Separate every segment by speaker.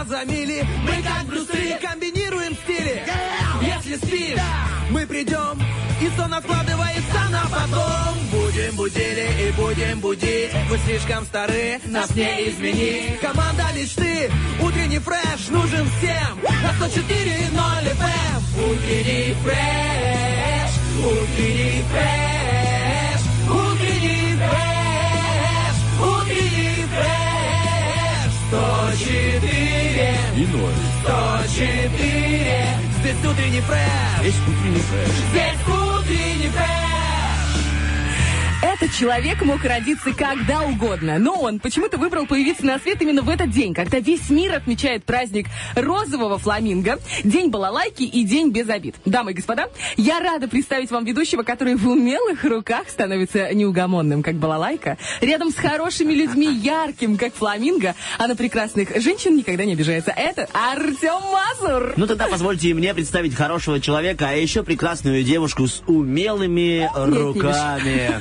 Speaker 1: Слышно за мили. Мы как Брюсы комбинируем стили. Если спишь, мы придем. И сон откладывается на потом. Будем будили и будем будить. Вы слишком стары, нас не изменить. Команда мечты, утренний фреш нужен всем. На 104.0 FM. Утренний фреш, утренний фреш, утренний фреш, утренний фреш. 104
Speaker 2: Ноль.
Speaker 1: 104 Здесь утренний фреш
Speaker 2: Есть утренний фреш.
Speaker 1: Здесь утренний фреш
Speaker 3: человек мог родиться когда угодно, но он почему-то выбрал появиться на свет именно в этот день, когда весь мир отмечает праздник розового фламинго, день балалайки и день без обид. Дамы и господа, я рада представить вам ведущего, который в умелых руках становится неугомонным, как балалайка, рядом с хорошими людьми, ярким, как фламинго, а на прекрасных женщин никогда не обижается. Это Артем Мазур.
Speaker 2: Ну тогда позвольте и мне представить хорошего человека, а еще прекрасную девушку с умелыми руками.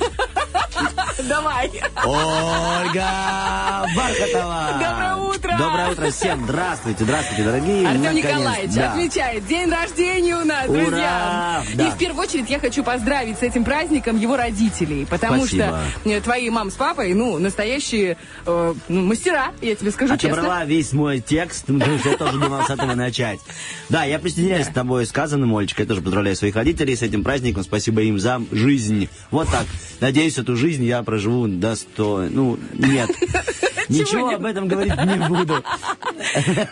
Speaker 3: Давай.
Speaker 2: Ольга Бархатова.
Speaker 3: Доброе утро.
Speaker 2: Доброе утро всем. Здравствуйте, здравствуйте, дорогие.
Speaker 3: Артем Николаевич
Speaker 2: да.
Speaker 3: отмечает день рождения у нас,
Speaker 2: Ура!
Speaker 3: друзья.
Speaker 2: Да.
Speaker 3: И в первую очередь я хочу поздравить с этим праздником его родителей, потому
Speaker 2: Спасибо.
Speaker 3: что э, твои мам с папой, ну, настоящие э, ну, мастера, я тебе скажу честно.
Speaker 2: Отобрала весь мой текст, ну, потому что я тоже думал с этого начать. Да, я присоединяюсь с тобой сказанным, Олечка. Я тоже поздравляю своих родителей с этим праздником. Спасибо им за жизнь. Вот так. Надеюсь, эту жизнь я проживу до 100... Ну, нет. Ничего об этом говорить не буду.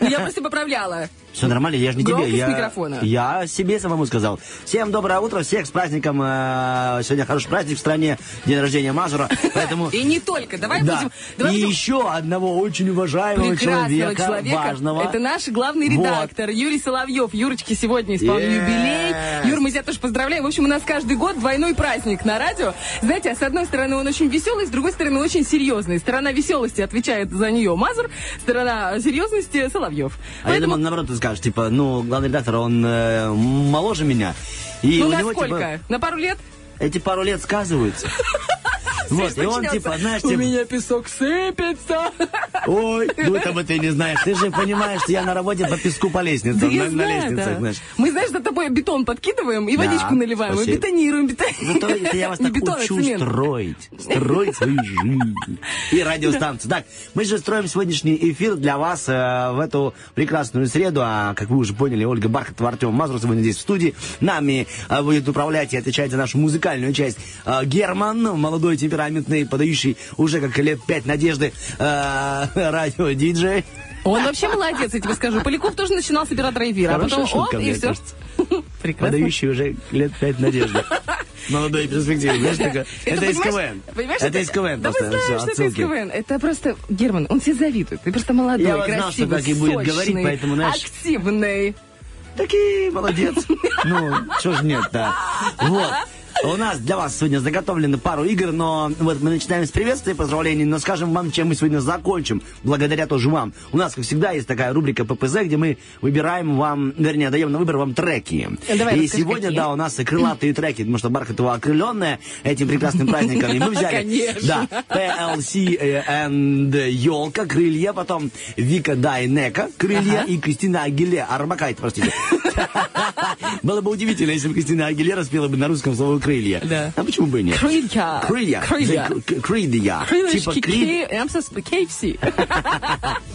Speaker 3: Я просто поправляла.
Speaker 2: Все нормально, я же не тебе. Я,
Speaker 3: микрофона.
Speaker 2: я себе самому сказал. Всем доброе утро, всех с праздником. э, Сегодня хороший праздник в стране, день рождения Мазура. Поэтому...
Speaker 3: И не только. Давай
Speaker 2: Да.
Speaker 3: будем... Давай
Speaker 2: И
Speaker 3: будем
Speaker 2: еще одного очень уважаемого человека,
Speaker 3: человека.
Speaker 2: важного.
Speaker 3: Это наш главный
Speaker 2: Вот.
Speaker 3: редактор Юрий Соловьев. Юрочки сегодня исполнил
Speaker 2: Yes.
Speaker 3: юбилей. Юр, мы тебя тоже поздравляем. В общем, у нас каждый год двойной праздник на радио. Знаете, а с одной стороны он очень веселый, с другой стороны очень серьезный. Сторона веселости отвечает за нее Мазур, сторона серьезности Соловьев.
Speaker 2: А я думал, наоборот, скажешь, типа, ну, главный редактор, он э, моложе меня. И
Speaker 3: ну,
Speaker 2: у
Speaker 3: на
Speaker 2: него,
Speaker 3: сколько?
Speaker 2: типа,
Speaker 3: На пару лет?
Speaker 2: эти пару лет сказываются. Вот, и он, типа, знаешь,
Speaker 3: У
Speaker 2: типа,
Speaker 3: меня песок сыпется.
Speaker 2: ой, ну этого ты не знаешь. Ты же понимаешь, что я на работе по песку по
Speaker 3: Да
Speaker 2: лестницам,
Speaker 3: я
Speaker 2: на, на
Speaker 3: знаю,
Speaker 2: лестницах,
Speaker 3: да.
Speaker 2: знаешь.
Speaker 3: Мы, знаешь, за тобой бетон подкидываем и
Speaker 2: Да,
Speaker 3: водичку наливаем, и бетонируем. бетон-
Speaker 2: Зато это я вас так учу строить. Строить свою жизнь. И радиостанцию. Так, мы же строим сегодняшний эфир для вас э, в эту прекрасную среду. А, как вы уже поняли, Ольга Бархатова, Артем Мазур сегодня здесь в студии. Нами э, будет управлять и отвечать за нашу музыкальную часть э, Герман, молодой, темпераментный, подающий уже как лет пять надежды э, радио-диджей.
Speaker 3: Он вообще молодец, я тебе скажу. Поляков тоже начинал с оператора эфира, а потом
Speaker 2: шутка,
Speaker 3: оп, и все. Прекрасно.
Speaker 2: Подающий уже лет пять надежды. Молодой и перспективный. Знаешь, такое- Это из КВН.
Speaker 3: понимаешь,
Speaker 2: Это из КВН
Speaker 3: Да мы
Speaker 2: просто.
Speaker 3: знаем,
Speaker 2: всё,
Speaker 3: что это из. КВН. Это просто, Герман, он тебе завидует. Ты просто молодой,
Speaker 2: Я вот знал,
Speaker 3: красивый,
Speaker 2: что так и будет говорить, поэтому, знаешь-
Speaker 3: активный.
Speaker 2: Такие, молодец. Ну, что ж нет-то. Вот. У нас для вас сегодня заготовлены пару игр, но вот мы начинаем с приветствия и поздравлений, но скажем вам, чем мы сегодня закончим, благодаря тоже вам. У нас, как всегда, есть такая рубрика ППЗ, где мы выбираем вам, вернее, даем на выбор вам треки.
Speaker 3: Давай,
Speaker 2: и
Speaker 3: расскажи,
Speaker 2: сегодня,
Speaker 3: какие.
Speaker 2: да, у нас и крылатые треки, потому что Бархатова окрыленная этим прекрасным праздником. И мы взяли, да, PLC and Елка, крылья, потом Вика Дайнека, крылья и Кристина Агиле, Арбакайте, простите. Было бы удивительно, если бы Кристина Агилера спела бы на русском слово крылья.
Speaker 3: Да.
Speaker 2: А почему бы и нет?
Speaker 3: Крылья.
Speaker 2: Крылья.
Speaker 3: Крылья.
Speaker 2: Крылья. Типа Крид.
Speaker 3: KFC.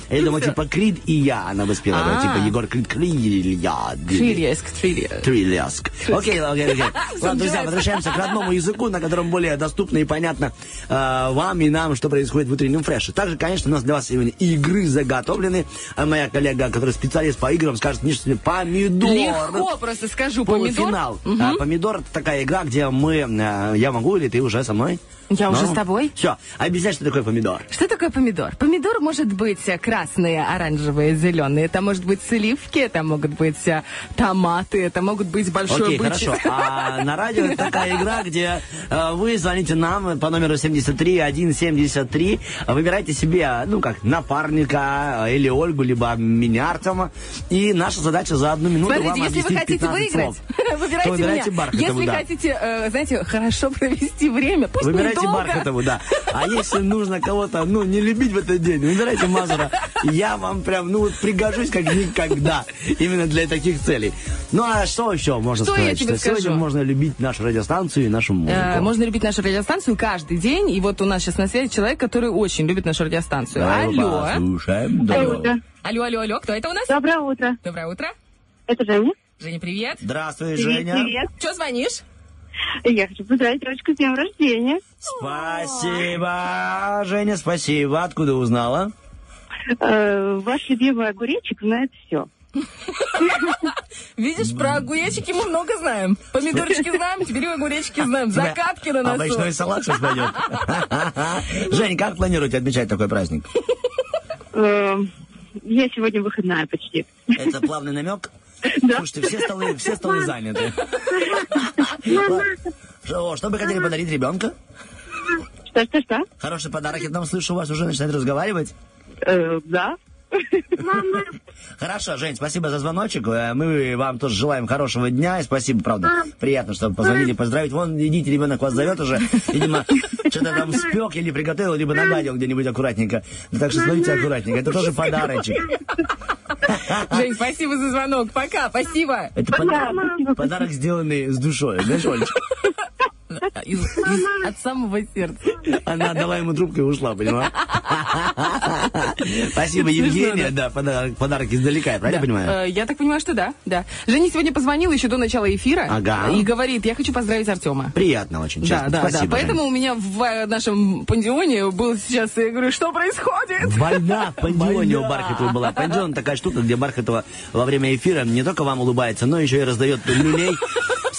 Speaker 2: Я думал, типа Крид и я она бы спела. да,
Speaker 3: А.
Speaker 2: Типа Егор Крид, крылья.
Speaker 3: Крыльяск, крылья.
Speaker 2: Трилеск. Окей, окей, окей. Ладно, друзья, возвращаемся к родному языку, на котором более доступно и понятно э, вам и нам, что происходит в утреннем фреше. Также, конечно, у нас для вас сегодня игры заготовлены. А моя коллега, которая специалист по играм, скажет сегодня помидор.
Speaker 3: Легко просто скажу. Помидор.
Speaker 2: Полуфинал. А, помидор это такая игра, где мы, э, я могу или ты уже со мной?
Speaker 3: Я уже с тобой.
Speaker 2: Все, объясняй, что такое помидор.
Speaker 3: Что такое помидор? Помидор может быть красные, оранжевые, зеленые. Это может быть сливки, это могут быть э, томаты, это могут быть большой
Speaker 2: Окей,
Speaker 3: бычий-
Speaker 2: хорошо. А на радио это такая игра, где э, вы звоните нам по номеру 73173, выбирайте себе, ну как, напарника э, или Ольгу, либо меня, Артема. И наша задача за одну минуту
Speaker 3: Смотрите,
Speaker 2: вам
Speaker 3: если вы хотите
Speaker 2: 15
Speaker 3: выиграть,
Speaker 2: слов.
Speaker 3: выбирайте меня. Если
Speaker 2: да.
Speaker 3: хотите знаете, хорошо провести время. Пусть
Speaker 2: Выбирайте
Speaker 3: недолго.
Speaker 2: Бархатову, да. А если нужно кого-то, ну, не любить в этот день, выбирайте Мазура. Я вам прям, ну, вот пригожусь как никогда. Именно для таких целей. Ну, а что еще можно
Speaker 3: Что я
Speaker 2: сказать?
Speaker 3: тебе
Speaker 2: что сегодня
Speaker 3: скажу?
Speaker 2: можно любить нашу радиостанцию и нашу музыку.
Speaker 3: Э, Можно любить нашу радиостанцию каждый день. И вот у нас сейчас на связи человек, который очень любит нашу радиостанцию.
Speaker 2: Давай
Speaker 3: алло.
Speaker 2: послушаем.
Speaker 4: Доброе
Speaker 2: Алло.
Speaker 4: утро.
Speaker 3: Алло, алло, алло. Кто это у нас?
Speaker 4: Доброе утро.
Speaker 3: Доброе утро.
Speaker 4: Это Женя.
Speaker 3: Женя, привет.
Speaker 2: Здравствуй,
Speaker 4: Привет,
Speaker 2: Женя.
Speaker 4: привет.
Speaker 3: Че звонишь?
Speaker 4: Я хочу поздравить девочку с днем рождения.
Speaker 2: Спасибо, Женя, спасибо. Откуда узнала?
Speaker 4: Э, ваш любимый огуречек знает все.
Speaker 3: Видишь, про огуречки мы много знаем. Помидорчики знаем, теперь и огуречки знаем. Закатки на носу.
Speaker 2: Овощной салат сейчас пойдет. Жень, как планируете отмечать такой праздник?
Speaker 4: Э, я сегодня выходная почти.
Speaker 2: Это плавный намек? Слушайте, все столы, все столы заняты. Что, что бы хотели подарить ребенка?
Speaker 4: Что, что, что?
Speaker 2: Хороший подарок. Я там слышу, у вас уже начинает разговаривать.
Speaker 4: Э, да.
Speaker 2: Хорошо, Жень, спасибо за звоночек. Э, Мы вам тоже желаем хорошего дня. И спасибо, правда. Приятно, что позвонили поздравить. Вон, идите, ребенок вас зовет уже. Видимо, что-то там спек или приготовил, либо нагадил где-нибудь аккуратненько. Так что смотрите аккуратненько. Это тоже подарочек.
Speaker 3: Жень, спасибо за звонок. Пока, спасибо.
Speaker 2: Это под- подарок, сделанный с душой. Знаешь, Олечка?
Speaker 3: Из- из- от самого сердца.
Speaker 2: Она отдала ему трубку и ушла, понимаешь? Спасибо, Евгения. Да, подарок, подарок издалека, я правильно понимаю?
Speaker 3: Э, Я так понимаю, что да, да. Женя сегодня позвонил еще до начала эфира
Speaker 2: Ага.
Speaker 3: и говорит, я хочу поздравить Артема.
Speaker 2: Приятно очень,
Speaker 3: Да,
Speaker 2: честно.
Speaker 3: да,
Speaker 2: Спасибо,
Speaker 3: да. Поэтому у меня в э, нашем пандионе был сейчас, я говорю, что происходит?
Speaker 2: Война в Пандионе у Бархатова была. Пандион такая штука, где Бархатова во время эфира не только вам улыбается, но еще и раздает люлей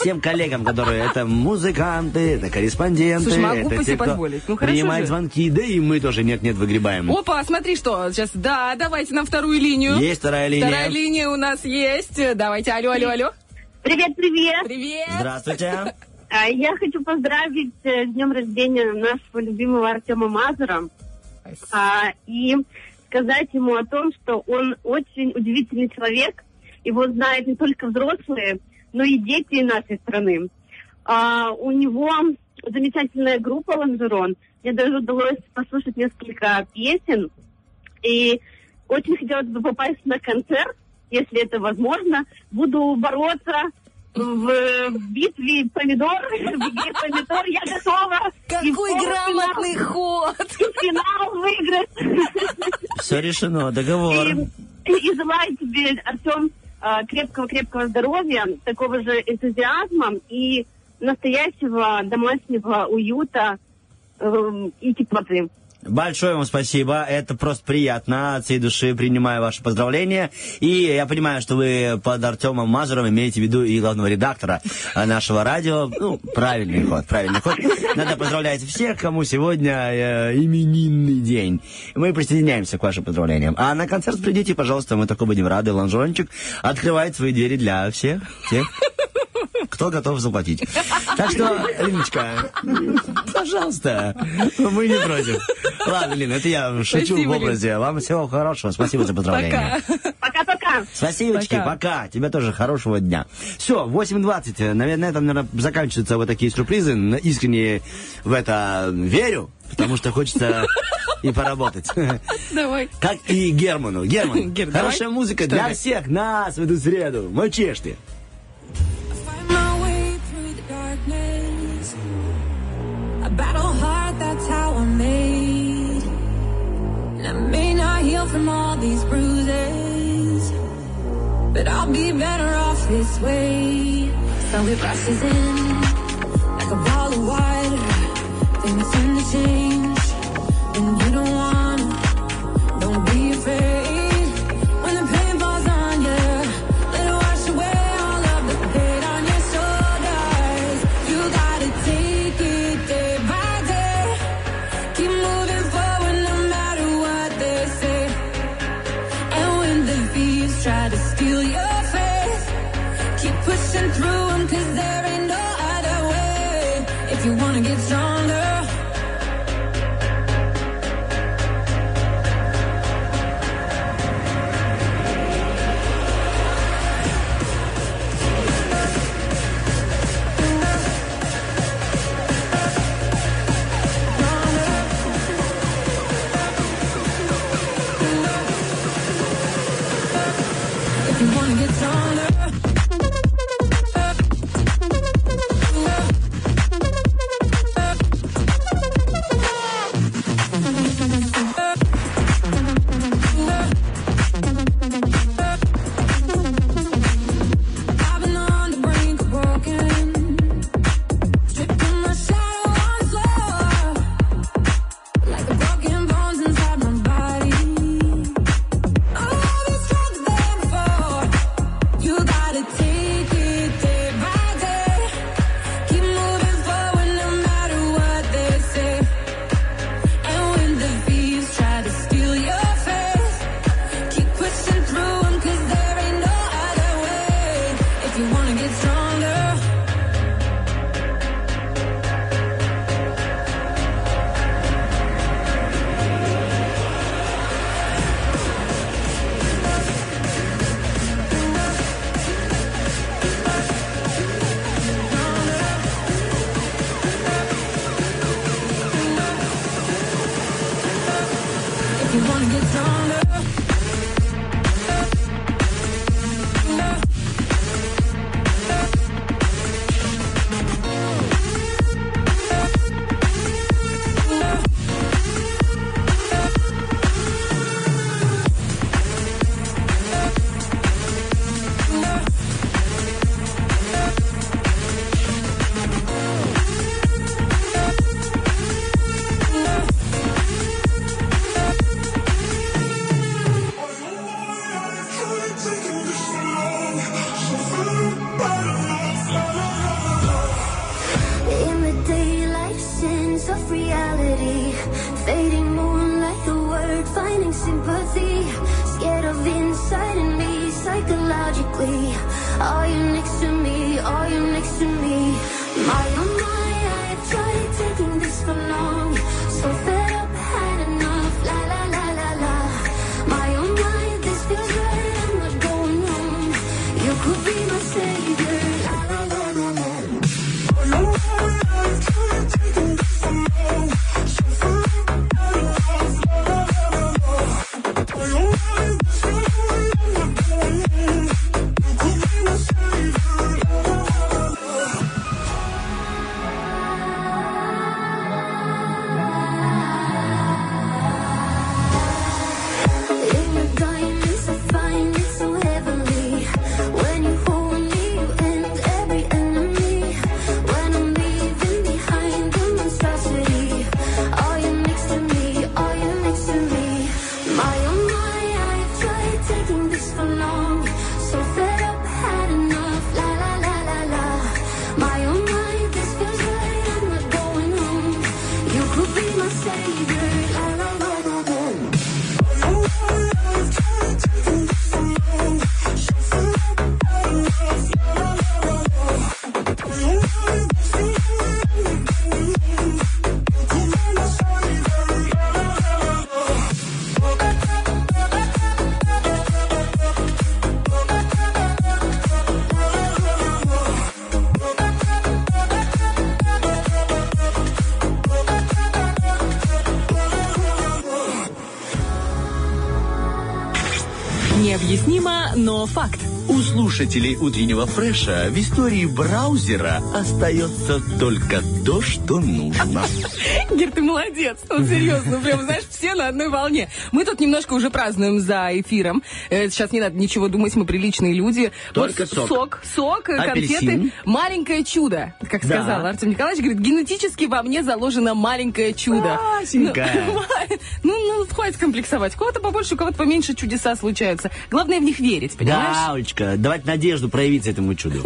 Speaker 2: всем коллегам, которые это музыканты, это корреспонденты,
Speaker 3: Слушай, могу
Speaker 2: это те, кто
Speaker 3: позволить. Ну,
Speaker 2: принимает
Speaker 3: же.
Speaker 2: звонки, да и мы тоже нет-нет выгребаем.
Speaker 3: Опа, смотри, что сейчас. Да, давайте нам вторую линию.
Speaker 2: Есть вторая линия.
Speaker 3: Вторая линия у нас есть. Давайте, алло, алло, алло.
Speaker 4: Привет, привет.
Speaker 3: Привет.
Speaker 2: Здравствуйте.
Speaker 4: А, Я хочу поздравить э, с днем рождения нашего любимого Артема Мазура. А, и сказать ему о том, что он очень удивительный человек. Его знают не только взрослые, но и дети нашей страны. А, у него замечательная группа «Лонжерон». Мне даже удалось послушать несколько песен. И очень хотелось бы попасть на концерт, если это возможно. Буду бороться в битве помидор, в игре помидор. Я готова.
Speaker 3: Какой грамотный ход.
Speaker 4: и финал выиграть.
Speaker 2: Все решено, договор.
Speaker 4: И, и желаю тебе, Артем, крепкого-крепкого здоровья, такого же энтузиазма и настоящего домашнего уюта эм, и теплоты.
Speaker 2: Большое вам спасибо, это просто приятно, от всей души принимаю ваши поздравления. И я понимаю, что вы под Артемом Мазуровым имеете в виду и главного редактора нашего радио. Ну, правильный ход, правильный ход. Надо поздравлять всех, кому сегодня э, именинный день. Мы присоединяемся к вашим поздравлениям. А на концерт придите, пожалуйста, мы только будем рады. Ланжончик открывает свои двери для всех тех, кто готов заплатить. Так что, Линочка, пожалуйста, мы не против. Ладно, Лин, это я шучу
Speaker 3: Спасибо,
Speaker 2: в образе. Вам всего хорошего. Спасибо за поздравления.
Speaker 3: Пока.
Speaker 4: Пока-пока.
Speaker 2: Спасибочки,
Speaker 3: Пока.
Speaker 2: пока. Тебе тоже хорошего дня. Все, 8.20. Наверное, на этом, наверное, заканчиваются вот такие сюрпризы. Искренне в это верю, потому что хочется и поработать.
Speaker 3: Давай.
Speaker 2: Как и Герману. Герман,
Speaker 3: Гер,
Speaker 2: хорошая
Speaker 3: давай.
Speaker 2: музыка
Speaker 3: Что
Speaker 2: для
Speaker 3: это?
Speaker 2: всех нас в эту среду. Мочишь ты.
Speaker 5: Battle hard, that's how I'm made. And I may not heal from all these bruises, but I'll be better off this way. So it rushes in like a ball of water. Things seem to change
Speaker 6: слушателей утреннего фреша в истории браузера остается только то, что нужно.
Speaker 3: Гер, ты молодец. Ну, серьезно, прям, знаешь, все на одной волне. Мы тут немножко уже празднуем за эфиром. Э, Сейчас не надо ничего думать, мы приличные люди.
Speaker 2: Только
Speaker 3: Вот
Speaker 2: сок.
Speaker 3: Сок, сок, э,
Speaker 2: Апельсин.
Speaker 3: конфеты. Маленькое чудо, как
Speaker 2: Да.
Speaker 3: сказал Артем Николаевич. Говорит, генетически во мне заложено маленькое чудо.
Speaker 2: Масенькое.
Speaker 3: Хватит комплексовать. У кого-то побольше, у кого-то поменьше чудеса случаются. Главное в них верить, понимаешь?
Speaker 2: Да, Олечка, давать надежду проявиться этому чуду.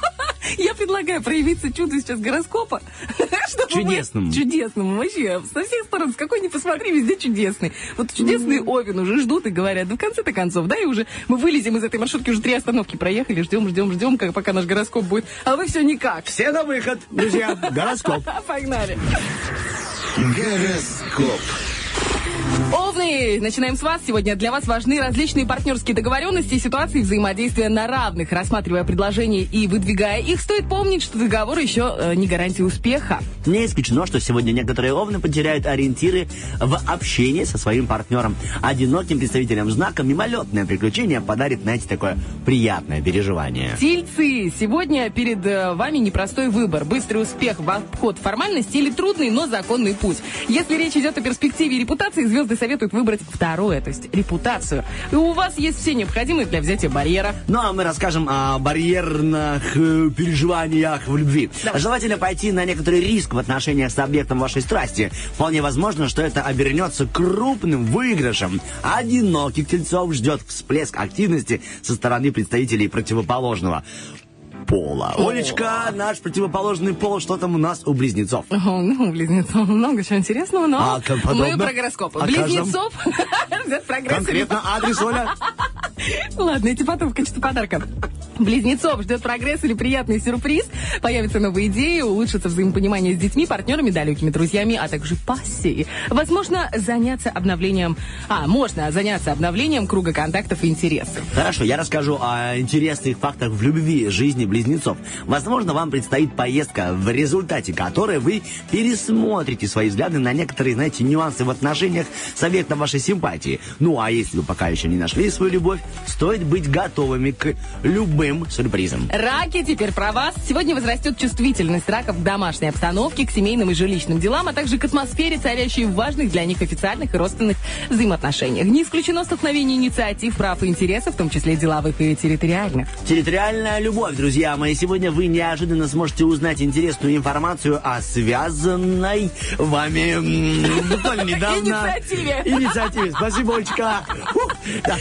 Speaker 3: Я предлагаю проявиться чуду сейчас гороскопа. чтобы мы-
Speaker 2: Чудесному.
Speaker 3: Чудесному, вообще. Со всех сторон, с какой ни посмотри, везде чудесный. Вот чудесный Овен уже ждут и говорят, ну в конце-то концов, да, и уже мы вылезем из этой маршрутки, уже три остановки проехали, ждем, ждем, ждем, как, пока наш гороскоп будет. А вы все никак.
Speaker 2: Все на выход, друзья. Гороскоп.
Speaker 3: Погнали.
Speaker 6: Гороскоп.
Speaker 3: Овны, начинаем с вас. Сегодня для вас важны различные партнерские договоренности и ситуации взаимодействия на равных. Рассматривая предложения и выдвигая их, стоит помнить, что договор еще э, не гарантия успеха.
Speaker 2: Не исключено, что сегодня некоторые овны потеряют ориентиры в общении со своим партнером. Одиноким представителям знака мимолетное приключение подарит, знаете, такое приятное переживание.
Speaker 3: Тельцы, сегодня перед э, вами непростой выбор. Быстрый успех в обход формальности или трудный, но законный путь. Если речь идет о перспективе и репутации, звезды советуют выбрать второе, то есть репутацию. И у вас есть все необходимые для взятия барьера.
Speaker 2: Ну, а мы расскажем о барьерных э, переживаниях в любви.
Speaker 3: Давай.
Speaker 2: Желательно пойти на некоторый риск в отношениях с объектом вашей страсти. Вполне возможно, что это обернется крупным выигрышем. Одиноких тельцов ждет всплеск активности со стороны представителей противоположного пола. Олечка, наш противоположный пол, что там у нас у близнецов?
Speaker 3: О, ну, близнецов много чего интересного, но
Speaker 2: А,
Speaker 3: мы про гороскопы.
Speaker 2: О каждом?
Speaker 3: Близнецов прогресс.
Speaker 2: Конкретно адрес, Оля?
Speaker 3: Ладно, эти потом в качестве подарка. Близнецов ждет прогресс или приятный сюрприз. Появятся новые идеи, улучшится взаимопонимание с детьми, партнерами, далекими друзьями, а также пассией. Возможно, заняться обновлением... А, можно заняться обновлением круга контактов и интересов.
Speaker 2: Хорошо, я расскажу о интересных фактах в любви жизни близнецов. Возможно, вам предстоит поездка, в результате которой вы пересмотрите свои взгляды на некоторые, знаете, нюансы в отношениях с объектом вашей симпатии. Ну, а если вы пока еще не нашли свою любовь, стоит быть готовыми к любым сюрпризам.
Speaker 3: Раки, теперь про вас. Сегодня возрастет чувствительность раков к домашней обстановке, к семейным и жилищным делам, а также к атмосфере, царящей в важных для них официальных и родственных взаимоотношениях. Не исключено столкновение инициатив, прав и интересов, в том числе деловых и территориальных.
Speaker 2: Территориальная любовь, друзья мои. Сегодня вы неожиданно сможете узнать интересную информацию о связанной вами буквально недавно...
Speaker 3: Инициативе.
Speaker 2: Инициативе. Спасибо, Олечка. Да.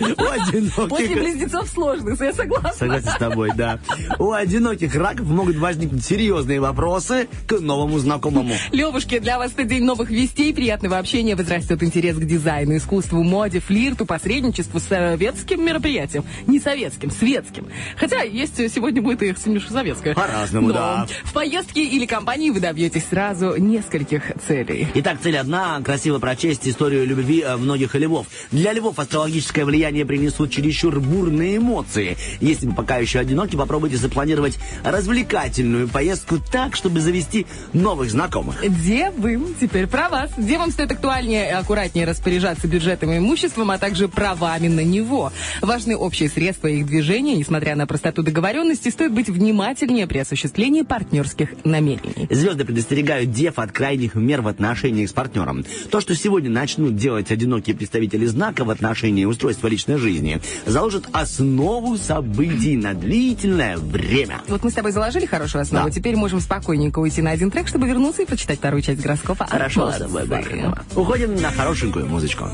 Speaker 2: У одиноких-
Speaker 3: После близнецов сложно, я согласна.
Speaker 2: Согласен с тобой, да. У одиноких раков могут возникнуть серьезные вопросы к новому знакомому.
Speaker 3: Левушки, для вас это день новых вестей, приятного общения, возрастет интерес к дизайну, искусству, моде, флирту, посредничеству, советским мероприятиям. Не советским, светским. Хотя есть сегодня будет и советское.
Speaker 2: По-разному,
Speaker 3: Но
Speaker 2: да.
Speaker 3: В поездке или компании вы добьетесь сразу нескольких целей.
Speaker 2: Итак, цель одна – красиво прочесть историю любви э, многих львов. Для львов астрологическое влияние принесут чересчур бурные эмоции. Если вы пока еще одиноки, попробуйте запланировать развлекательную поездку так, чтобы завести новых знакомых.
Speaker 3: Девы, теперь про вас. Девам стоит актуальнее и аккуратнее распоряжаться бюджетом и имуществом, а также правами на него. Важны общие средства их движения. Несмотря на простоту договоренности, стоит быть внимательнее при осуществлении партнерских намерений.
Speaker 2: Звезды предостерегают дев от крайних мер в отношениях с партнером. То, что сегодня начнут делать одинокие представители знака в отношении устройства личной жизни, заложит основу событий на длительное время.
Speaker 3: Вот мы с тобой заложили хорошую основу,
Speaker 2: Да.
Speaker 3: теперь можем спокойненько уйти на один трек, чтобы вернуться и почитать вторую часть гороскопа.
Speaker 2: Хорошо, давай, Бархатова. Уходим на хорошенькую музычку.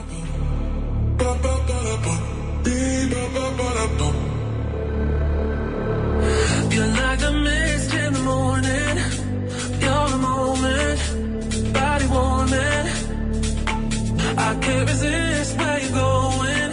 Speaker 1: You're like the mist in the morning. You're the moment, body warming. I can't resist where you're going.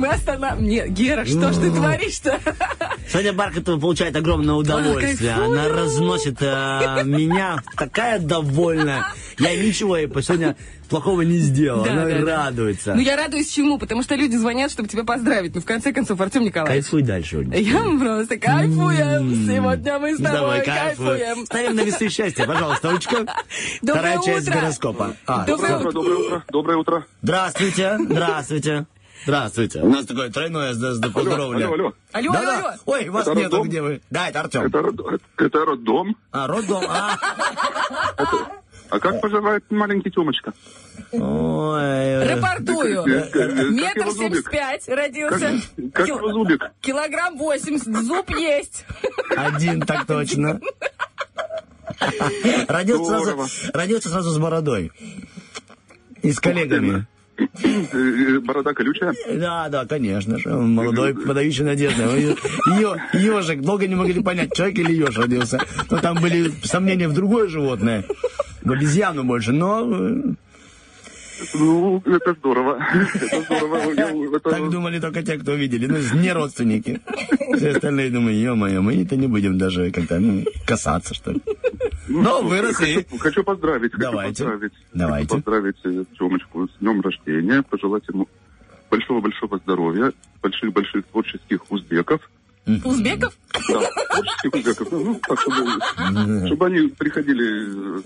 Speaker 3: мы останавливаем. Нет, Гера, что ж ты творишь-то?
Speaker 2: Соня Бархатова получает огромное удовольствие. Она разносит э, меня такая довольная. Я ничего ей сегодня плохого не сделал.
Speaker 3: Да,
Speaker 2: Она
Speaker 3: да, да.
Speaker 2: радуется.
Speaker 3: Ну, я радуюсь чему? Потому что люди звонят, чтобы тебя поздравить. Ну, в конце концов, Артем Николаевич.
Speaker 2: Кайфуй дальше.
Speaker 3: Я просто кайфуем. Сегодня мы с тобой
Speaker 2: Давай,
Speaker 3: кайфуем.
Speaker 2: Ставим на весы счастья, пожалуйста, Олечка.
Speaker 3: Доброе
Speaker 2: Вторая часть
Speaker 3: утро.
Speaker 2: гороскопа. А,
Speaker 3: Доброе
Speaker 2: всё.
Speaker 3: утро.
Speaker 7: Доброе утро. Доброе утро.
Speaker 2: Здравствуйте, здравствуйте. Здравствуйте. У нас такое тройное с-
Speaker 7: Алло, алло, алло.
Speaker 3: Алло, алло,
Speaker 2: Да-да.
Speaker 3: алло.
Speaker 2: Ой, вас
Speaker 7: Это
Speaker 2: нету,
Speaker 7: роддом?
Speaker 2: где вы? Да, это Артем.
Speaker 7: Это, род- это роддом.
Speaker 2: А, роддом. А.
Speaker 7: А как поживает маленький Тёмочка?
Speaker 2: Ой.
Speaker 3: Рапортую. Метр семьдесят пять родился.
Speaker 7: Как, как
Speaker 3: Кил-
Speaker 7: зубик?
Speaker 3: Килограмм восемьдесят. Зуб есть.
Speaker 2: Один, так точно. Родился сразу, родился сразу с бородой. И с коллегами.
Speaker 7: Э, Борода колючая?
Speaker 2: Да, да, конечно же. Молодой, подающий надежды. Ее, ежик. Долго не могли понять, человек или еж родился. Но там были сомнения в другое животное. В обезьяну больше. Но э,
Speaker 7: Ну, это здорово. Это здорово. Я- это-
Speaker 2: так думали только те, кто видели. Ну, не родственники. Все остальные думают, ё-моё, мы это не будем даже как-то ну, касаться, что ли. Но вырос и...
Speaker 7: Хочу, хочу поздравить. хочу
Speaker 2: Давайте.
Speaker 7: поздравить.
Speaker 2: Давайте.
Speaker 7: Хочу поздравить Тёмочку с днем рождения. Пожелать ему большого-большого здоровья, больших-больших творческих узбеков.
Speaker 3: Узбеков?
Speaker 7: Да, творческих узбеков. Ну, ну, так, чтобы, чтобы они приходили э,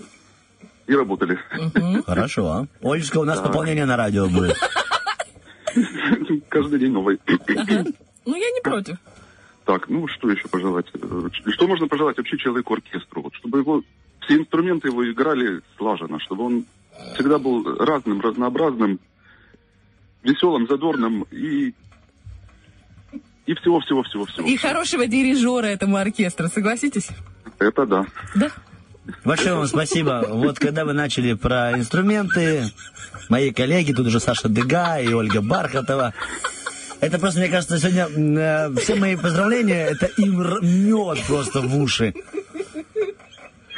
Speaker 7: и работали.
Speaker 2: Хорошо. а? Олечка, у нас пополнение на радио будет.
Speaker 7: Каждый день новый.
Speaker 3: Ну, я не против.
Speaker 7: Так, ну что еще пожелать? Э, Что можно пожелать вообще человеку оркестру? Вот, чтобы его все инструменты его играли слаженно, чтобы он всегда был разным, разнообразным, веселым, задорным и и всего, всего, всего, всего.
Speaker 3: И хорошего дирижера этому оркестру, согласитесь?
Speaker 7: Это да.
Speaker 3: Да.
Speaker 2: Большое вам спасибо. Вот когда вы начали про инструменты, мои коллеги, тут уже Саша Дега и Ольга Бархатова. Это просто, мне кажется, сегодня э, все мои поздравления, это им мед просто в уши.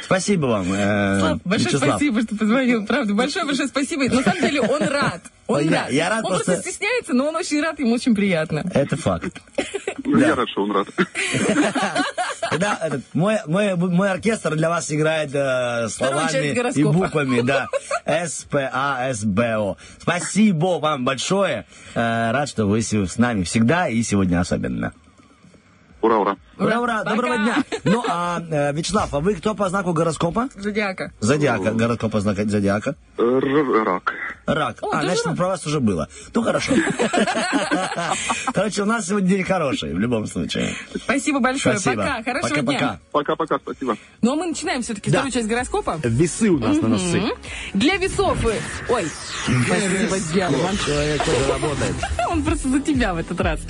Speaker 2: Спасибо вам, э,
Speaker 3: Слав, большое
Speaker 2: Вячеслав.
Speaker 3: спасибо, что позвонил, правда. Большое, большое спасибо. На самом деле он рад. Он
Speaker 2: Я-
Speaker 3: рад.
Speaker 2: я рад
Speaker 3: он
Speaker 2: просто-
Speaker 3: просто стесняется, но он очень рад, ему очень приятно.
Speaker 2: Это факт.
Speaker 7: Ну, Я рад, что он рад.
Speaker 2: Да, этот, мой, мой, мой оркестр для вас играет э, словами и буквами, да. С-П-А-С-Б-О. Спасибо вам большое. Э, рад, что вы с нами всегда и сегодня особенно.
Speaker 7: Ура, ура.
Speaker 2: Ура, ура,
Speaker 3: Пока.
Speaker 2: доброго дня. Ну, а, э, Вячеслав, а вы кто по знаку гороскопа?
Speaker 3: Зодиака.
Speaker 2: Зодиака, гороскоп по знаку зодиака.
Speaker 7: Р- Рак.
Speaker 2: Рак.
Speaker 3: О,
Speaker 2: а, значит,
Speaker 3: рак.
Speaker 2: про вас уже было. Ну, хорошо. Короче, у нас сегодня день хороший, в любом случае.
Speaker 3: Спасибо большое.
Speaker 2: Спасибо.
Speaker 3: Пока. Хорошего дня.
Speaker 2: Пока-пока.
Speaker 7: Пока-пока, спасибо.
Speaker 3: Ну, а мы начинаем все-таки
Speaker 2: Да.
Speaker 3: вторую часть гороскопа.
Speaker 2: Весы у нас на носы.
Speaker 3: Для весов. Ой, спасибо, Диана.
Speaker 2: Человек тоже работает.
Speaker 3: Он просто за тебя в этот раз.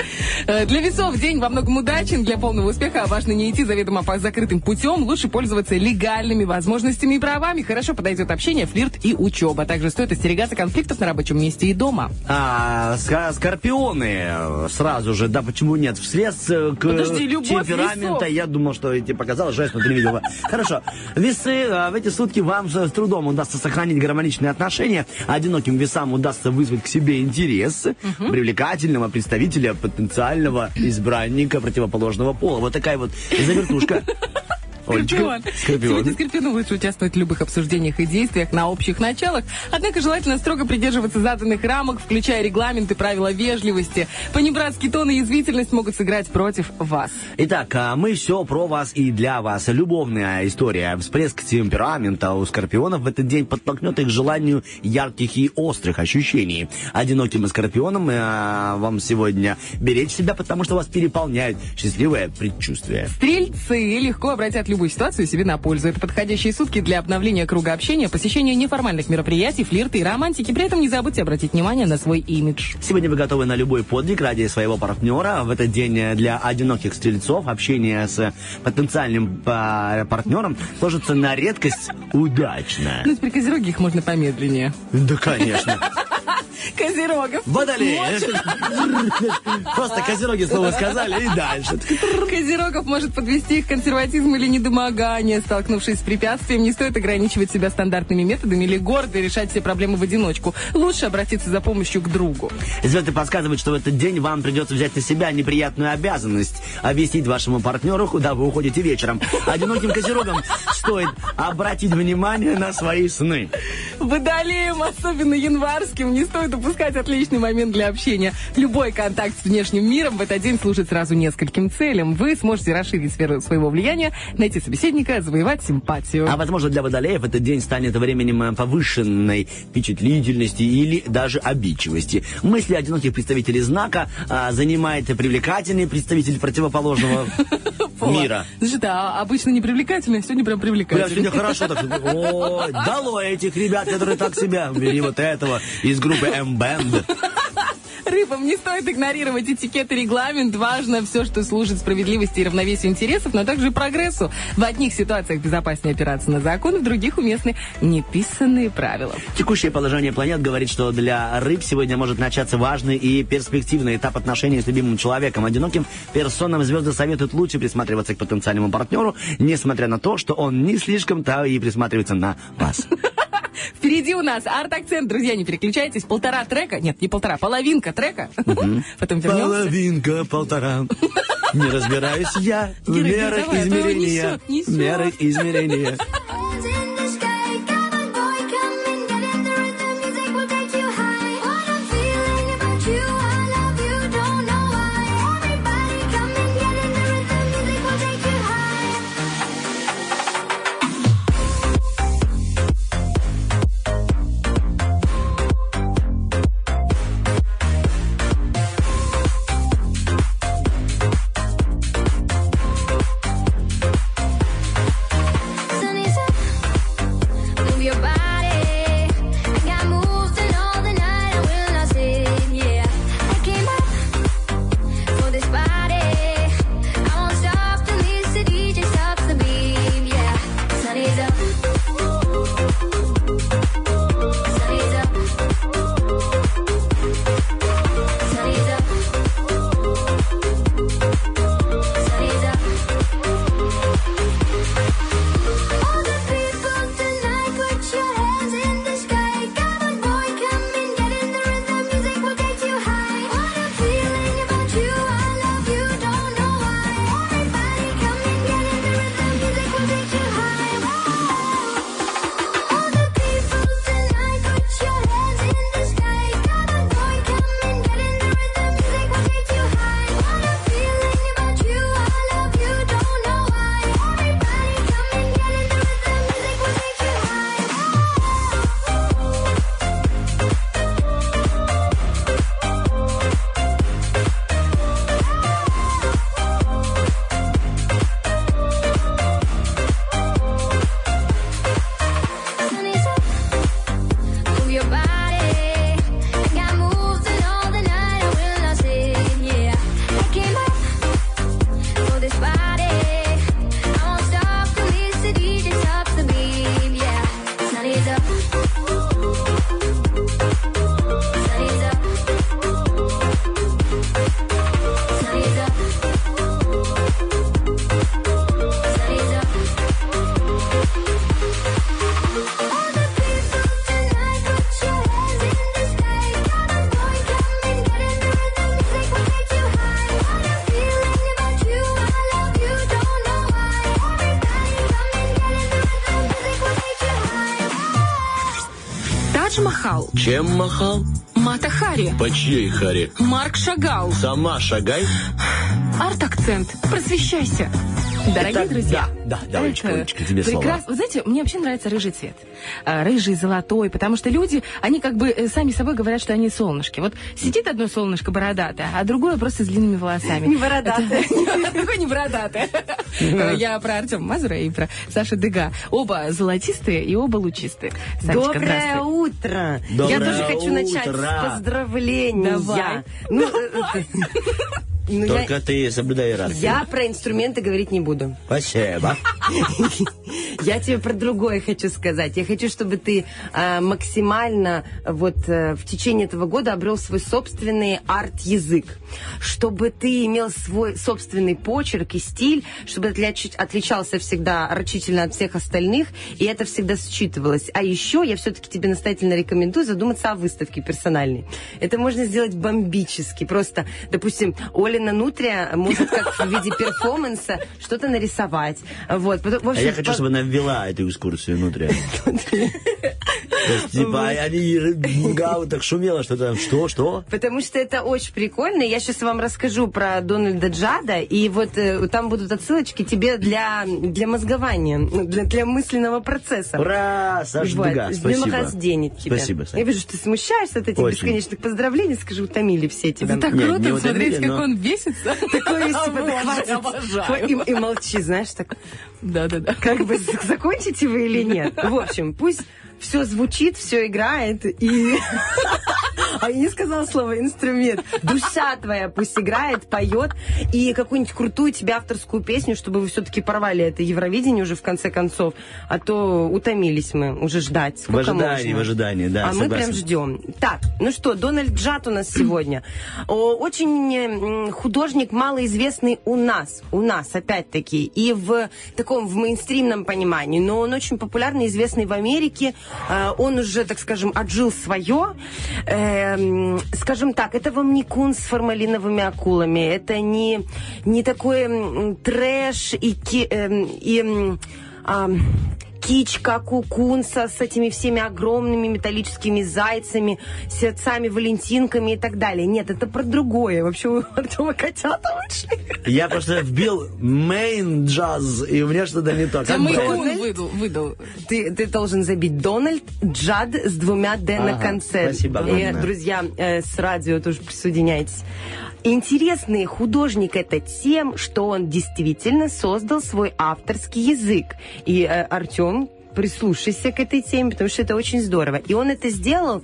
Speaker 3: Э, Для весов день во многом удачен. Для полного успеха важно не идти заведомо по закрытым путем. Лучше пользоваться легальными возможностями и правами. Хорошо подойдет общение, флирт и учеба. Также стоит остерегаться конфликтов на рабочем месте и дома.
Speaker 2: А, скорпионы э, сразу же, да, почему нет? Вслед э, к
Speaker 3: Подожди, любовь
Speaker 2: темперамента,
Speaker 3: весов.
Speaker 2: я думал, что я тебе показал, жаль, что ты не видела. Хорошо. Весы, э, в эти сутки вам с трудом удастся сохранить гармоничные отношения. Одиноким весам удастся вызвать к себе интерес привлекательного представителя потенциального избранника противоположного пола. Вот такая вот завертушка. Олечка,
Speaker 3: Скорпион.
Speaker 2: Скорпион.
Speaker 3: Сегодня Скорпиону лучше участвовать в любых обсуждениях и действиях на общих началах. Однако желательно строго придерживаться заданных рамок, включая регламенты, правила вежливости. Понебратский тон и язвительность могут сыграть против вас.
Speaker 2: Итак, а мы все про вас и для вас. Любовная история. Всплеск темперамента у скорпионов в этот день подтолкнет их к желанию ярких и острых ощущений. Одиноким скорпионам э, вам сегодня беречь себя, потому что вас переполняет счастливое предчувствие.
Speaker 3: Стрельцы легко обратят любую ситуацию себе на пользу. Это подходящие сутки для обновления круга общения, посещения неформальных мероприятий, флирта и романтики. При этом не забудьте обратить внимание на свой имидж.
Speaker 2: Сегодня вы готовы на любой подвиг ради своего партнера. В этот день э, для одиноких стрельцов общение с потенциальным э, партнером сложится на редкость удачно.
Speaker 3: Ну, теперь козероги их можно помедленнее.
Speaker 2: Да, конечно.
Speaker 3: Козерогов.
Speaker 8: Водолей. Просто козероги слово сказали и дальше.
Speaker 3: Козерогов может подвести их консерватизм или недомогание. Столкнувшись с препятствием, не стоит ограничивать себя стандартными методами или гордо решать все проблемы в одиночку. Лучше обратиться за помощью к другу.
Speaker 8: Звезды подсказывают, что в этот день вам придется взять на себя неприятную обязанность объяснить вашему партнеру, куда вы уходите вечером. Одиноким козерогам стоит обратить внимание на свои сны.
Speaker 3: Водолеям, особенно январским, не стоит упускать отличный момент для общения. Любой контакт с внешним миром в этот день служит сразу нескольким целям. Вы сможете расширить сферу своего влияния, найти собеседника, завоевать симпатию.
Speaker 8: А возможно для водолеев этот день станет временем э, повышенной впечатлительности или даже обидчивости. Мысли одиноких представителей знака а, занимает привлекательный представитель противоположного мира.
Speaker 3: Значит, а обычно непривлекательный, а сегодня прям привлекательный.
Speaker 8: сегодня хорошо так. Ой, долой этих ребят, которые так себя. Бери вот этого из группы band.
Speaker 3: Рыбам не стоит игнорировать этикет и регламент. Важно все, что служит справедливости и равновесию интересов, но также и прогрессу. В одних ситуациях безопаснее опираться на закон, в других уместны неписанные правила.
Speaker 8: Текущее положение планет говорит, что для рыб сегодня может начаться важный и перспективный этап отношений с любимым человеком. Одиноким персонам звезды советуют лучше присматриваться к потенциальному партнеру, несмотря на то, что он не слишком-то и присматривается на вас.
Speaker 3: Впереди у нас арт-акцент. Друзья, не переключайтесь. Полтора трека. Нет, не полтора, половинка трека. Потом вернемся.
Speaker 8: Половинка, полтора. Не разбираюсь я в мерах измерения. Меры измерения.
Speaker 2: Чем махал?
Speaker 3: Мата Хари,
Speaker 2: По чьей харе?
Speaker 3: Марк Шагал.
Speaker 2: Сама шагай.
Speaker 3: Арт-акцент. Просвещайся. Дорогие
Speaker 8: Итак,
Speaker 3: друзья.
Speaker 8: да, да, давайте,
Speaker 3: это
Speaker 8: Олечка, тебе слово.
Speaker 3: прекрасно. Вы знаете, мне вообще нравится рыжий цвет. А, Рыжий, золотой, потому что люди, они как бы э, сами собой говорят, что они солнышки. Вот сидит одно солнышко бородатое, а другое просто с длинными волосами.
Speaker 9: Не бородатое.
Speaker 3: Какое не бородатое? Э, Я про Артема Мазура и про Сашу Дега. Оба золотистые и оба лучистые.
Speaker 9: Доброе. Утро.
Speaker 8: Доброе
Speaker 9: Я тоже хочу начать
Speaker 8: утро.
Speaker 9: с поздравления.
Speaker 3: Давай.
Speaker 9: Ну, э, Ну, я-
Speaker 2: Только ты соблюдай иерархию.
Speaker 9: Я про инструменты говорить не буду.
Speaker 2: Спасибо.
Speaker 9: Я тебе про другое хочу сказать. Я хочу, чтобы ты э, максимально вот э, в течение этого года обрел свой собственный арт-язык. Чтобы ты имел свой собственный почерк и стиль, чтобы отляч- отличался всегда рачительно от всех остальных, и это всегда считывалось. А еще я все-таки тебе настоятельно рекомендую задуматься о выставке персональной. Это можно сделать бомбически. Просто, допустим, Олина Нутрия может как в виде перформанса что-то нарисовать. Вот. Потом, в
Speaker 2: А
Speaker 9: общем,
Speaker 2: я хочу,
Speaker 9: по-
Speaker 2: чтобы она ввела эту экскурсию есть, Типа, они так шумело, что там, что, что?
Speaker 9: Потому что это очень прикольно. Я сейчас вам расскажу про Дональда Джада, и вот э, там будут отсылочки тебе для, для мозгования, ну, для, для мысленного процесса.
Speaker 2: Ура! Саша
Speaker 9: Вот,
Speaker 2: Дуга,
Speaker 9: с днем
Speaker 2: спасибо.
Speaker 9: рождения тебя.
Speaker 2: Спасибо, Саша.
Speaker 9: Я вижу, что ты смущаешься от этих
Speaker 2: Очень.
Speaker 9: бесконечных поздравлений. Скажи, утомили все тебя.
Speaker 3: Это так круто смотреть, как он бесится.
Speaker 9: Такое типа, да хватит. И, и молчи, знаешь, так.
Speaker 3: Да-да-да.
Speaker 9: Как бы закончите вы или нет. В общем, пусть все звучит, все играет, и... А я не сказала слово инструмент. Душа твоя пусть играет, поет, и какую-нибудь крутую тебе авторскую песню, чтобы вы все-таки порвали это Евровидение уже в конце концов, а то утомились мы уже ждать. Сколько
Speaker 2: В ожидании,
Speaker 9: можно?
Speaker 2: в ожидании, да,
Speaker 9: А мы прям
Speaker 2: согласен.
Speaker 9: ждем. Так, ну что, Дональд Джад у нас сегодня. Очень художник малоизвестный у нас. У нас, опять-таки. И в таком, в мейнстримном понимании. Но он очень популярный, известный в Америке. А, Он уже, так скажем, отжил свое. Эм, Скажем так, это вам не кун с формалиновыми акулами. Это не, не такой трэш и, эм, и а, кич, как у Кунса, с этими всеми огромными металлическими зайцами, сердцами, валентинками и так далее. Нет, это про другое. Вообще у Артема котята вышли.
Speaker 2: Я просто вбил main джаз, и у меня что-то не то.
Speaker 3: А
Speaker 2: Как
Speaker 3: он выдал, выдал.
Speaker 9: Ты, ты должен забить Дональд Джад с двумя Д на
Speaker 2: Ага,
Speaker 9: конце.
Speaker 2: спасибо
Speaker 9: И, друзья, э, с радио тоже присоединяйтесь. Интересный художник это тем, что он действительно создал свой авторский язык. И э, Артем, прислушайся к этой теме, потому что это очень здорово. И он это сделал,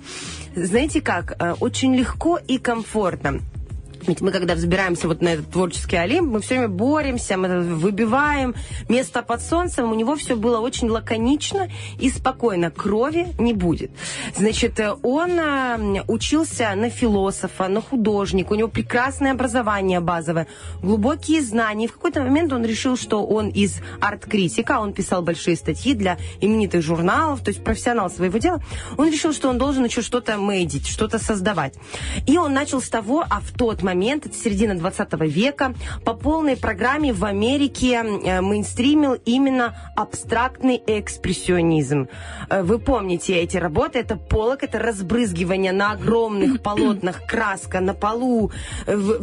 Speaker 9: знаете как, э, очень легко и комфортно. Ведь мы, когда взбираемся вот на этот творческий олимп, мы все время боремся, мы выбиваем место под солнцем. У него все было очень лаконично и спокойно. Крови не будет. Значит, э, он э, учился на философа, на художника. У него прекрасное образование базовое, глубокие знания. И в какой-то момент он решил, что он из арт-критика, он писал большие статьи для именитых журналов, то есть профессионал своего дела. Он решил, что он должен еще что-то мейдить, что-то создавать. И он начал с того, а в тот момент, это середина 20 века, по полной программе в Америке э, мейнстримил именно абстрактный экспрессионизм. Э, Вы помните эти работы, это полок, это разбрызгивание на огромных полотнах, краска на полу,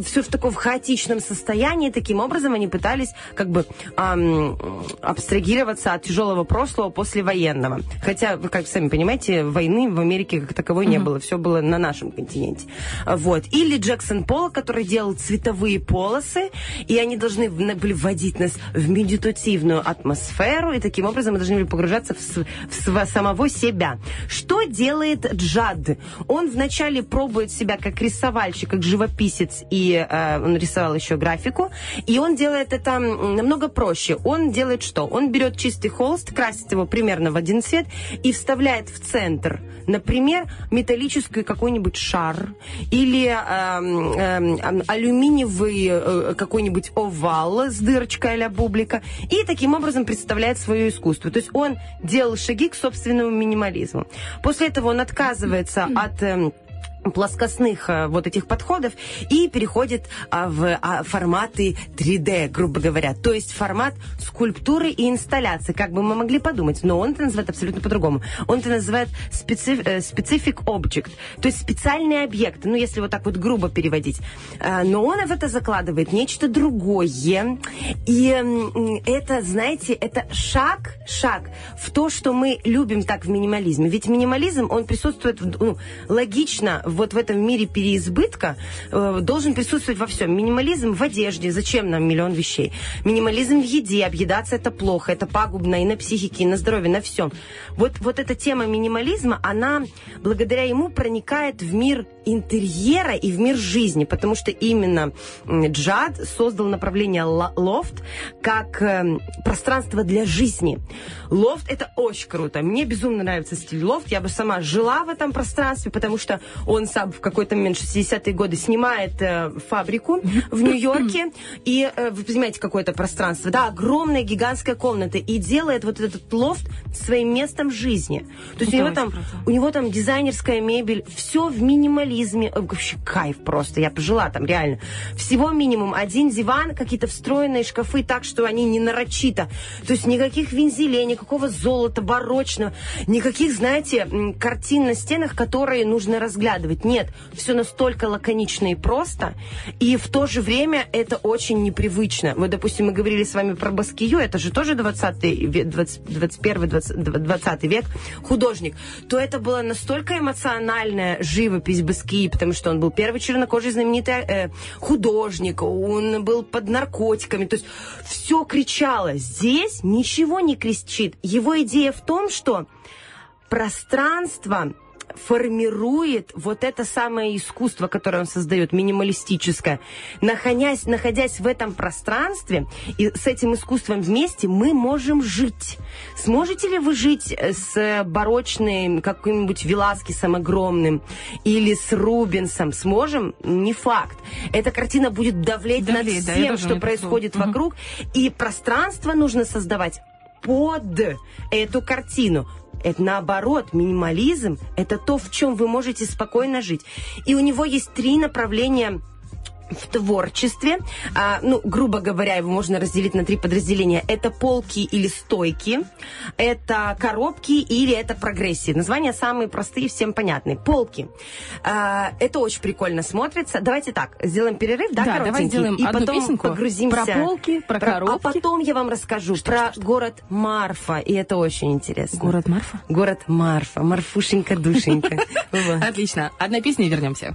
Speaker 9: все в таком хаотичном состоянии. Таким образом они пытались как бы ам, абстрагироваться от тяжелого прошлого послевоенного. Хотя, вы как сами понимаете, войны в Америке как таковой не было, все было на нашем континенте. Вот. Или Джексон Пол, который делал цветовые полосы, и они должны в- были вводить нас в медитативную атмосферу, и таким образом мы должны были погружаться в, в св- самого себя. Что делает Джад? Он вначале пробует себя как рисовальщик, как живописец, и э, он рисовал еще графику, и он делает это намного проще. Он делает что? Он берет чистый холст, красит его примерно в один цвет и вставляет в центр, например, металлический какой-нибудь шар или эм, алюминиевый э, какой-нибудь овал с дырочкой а бублика, и таким образом представляет свое искусство. То есть он делал шаги к собственному минимализму. После этого он отказывается от... плоскостных э, вот этих подходов и переходит а, в а, форматы 3D, грубо говоря. То есть формат скульптуры и инсталляции, как бы мы могли подумать. Но он это называет абсолютно по-другому. Он это называет специф- э, specific object, то есть специальный объект, ну если вот так вот грубо переводить. А, Но он в это закладывает нечто другое. И это, знаете, это шаг, шаг в то, что мы любим так в минимализме. Ведь минимализм, он присутствует ну, логично вот в этом мире переизбытка, э, должен присутствовать во всем. Минимализм в одежде, зачем нам миллион вещей? Минимализм в еде, объедаться это плохо, это пагубно и на психике, и на здоровье, на всем. Вот, вот эта тема минимализма, она благодаря ему проникает в мир интерьера и в мир жизни, потому что именно Джад создал направление лофт как эм, пространство для жизни. Лофт это очень круто. Мне безумно нравится стиль лофт. Я бы сама жила в этом пространстве, потому что он сам в какой-то момент 60-е годы снимает э, фабрику в Нью-Йорке. И э, вы понимаете, какое-то пространство. Да, огромная гигантская комната. И делает вот этот лофт своим местом жизни. То есть у него там, у него там дизайнерская мебель, все в минимализме. Э, Вообще кайф просто. Я пожила там реально. Всего минимум. Один диван, какие-то встроенные шкафы так, что они не нарочито. То есть никаких вензелей, никакого золота барочного, никаких, знаете, картин на стенах, которые нужно разглядывать. Нет, все настолько лаконично и просто. И в то же время это очень непривычно. Вот, допустим, мы говорили с вами про Баскию, это же тоже 20 век, 20, 21 20, 20 век художник. То это была настолько эмоциональная живопись Баскии, потому что он был первый чернокожий знаменитый э, художник, он был под наркотиками. То есть все кричало. Здесь ничего не кричит. Его идея в том, что пространство формирует вот это самое искусство, которое он создает, минималистическое. Находясь, находясь в этом пространстве и с этим искусством вместе, мы можем жить. Сможете ли вы жить э, с барочным каким-нибудь Веласкесом огромным или с Рубенсом? Сможем? Не факт. Эта картина будет давлеть,
Speaker 3: Давлеть,
Speaker 9: над
Speaker 3: да,
Speaker 9: всем,
Speaker 3: тоже
Speaker 9: что происходит
Speaker 3: Мгм.
Speaker 9: вокруг. И пространство нужно создавать под эту картину. Это наоборот, минимализм – это то, в чем вы можете спокойно жить. И у него есть три направления в творчестве. А, ну, грубо говоря, его можно разделить на три подразделения. Это полки или стойки, это коробки или это прогрессии. Названия самые простые, всем понятные. Полки. А, это очень прикольно смотрится. Давайте так, сделаем перерыв, да,
Speaker 3: Да, давай сделаем
Speaker 9: и
Speaker 3: одну
Speaker 9: потом
Speaker 3: песенку
Speaker 9: погрузимся.
Speaker 3: про полки, про
Speaker 9: А
Speaker 3: коробки.
Speaker 9: потом я вам расскажу про город Марфа, и это очень интересно.
Speaker 3: Город Марфа?
Speaker 9: Город Марфа, Марфушенька-душенька.
Speaker 3: Отлично. Одна песня и вернемся.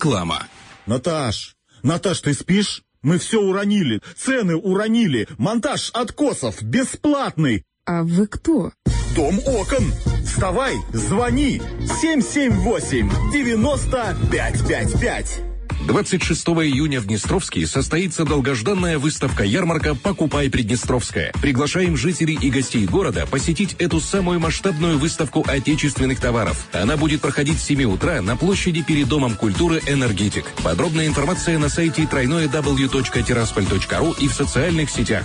Speaker 10: Реклама.
Speaker 11: Наташ, Наташ, ты спишь?
Speaker 10: Мы все уронили, цены уронили, монтаж откосов бесплатный.
Speaker 3: А вы кто?
Speaker 10: Дом окон. Вставай, звони. 778-90-555.
Speaker 11: 26 июня в Днестровске состоится долгожданная выставка-ярмарка «Покупай Приднестровская». Приглашаем жителей и гостей города посетить эту самую масштабную выставку отечественных товаров. Она будет проходить с 7 утра на площади перед Домом культуры «Энергетик». Подробная информация на сайте www.tiraspol.ru и в социальных сетях.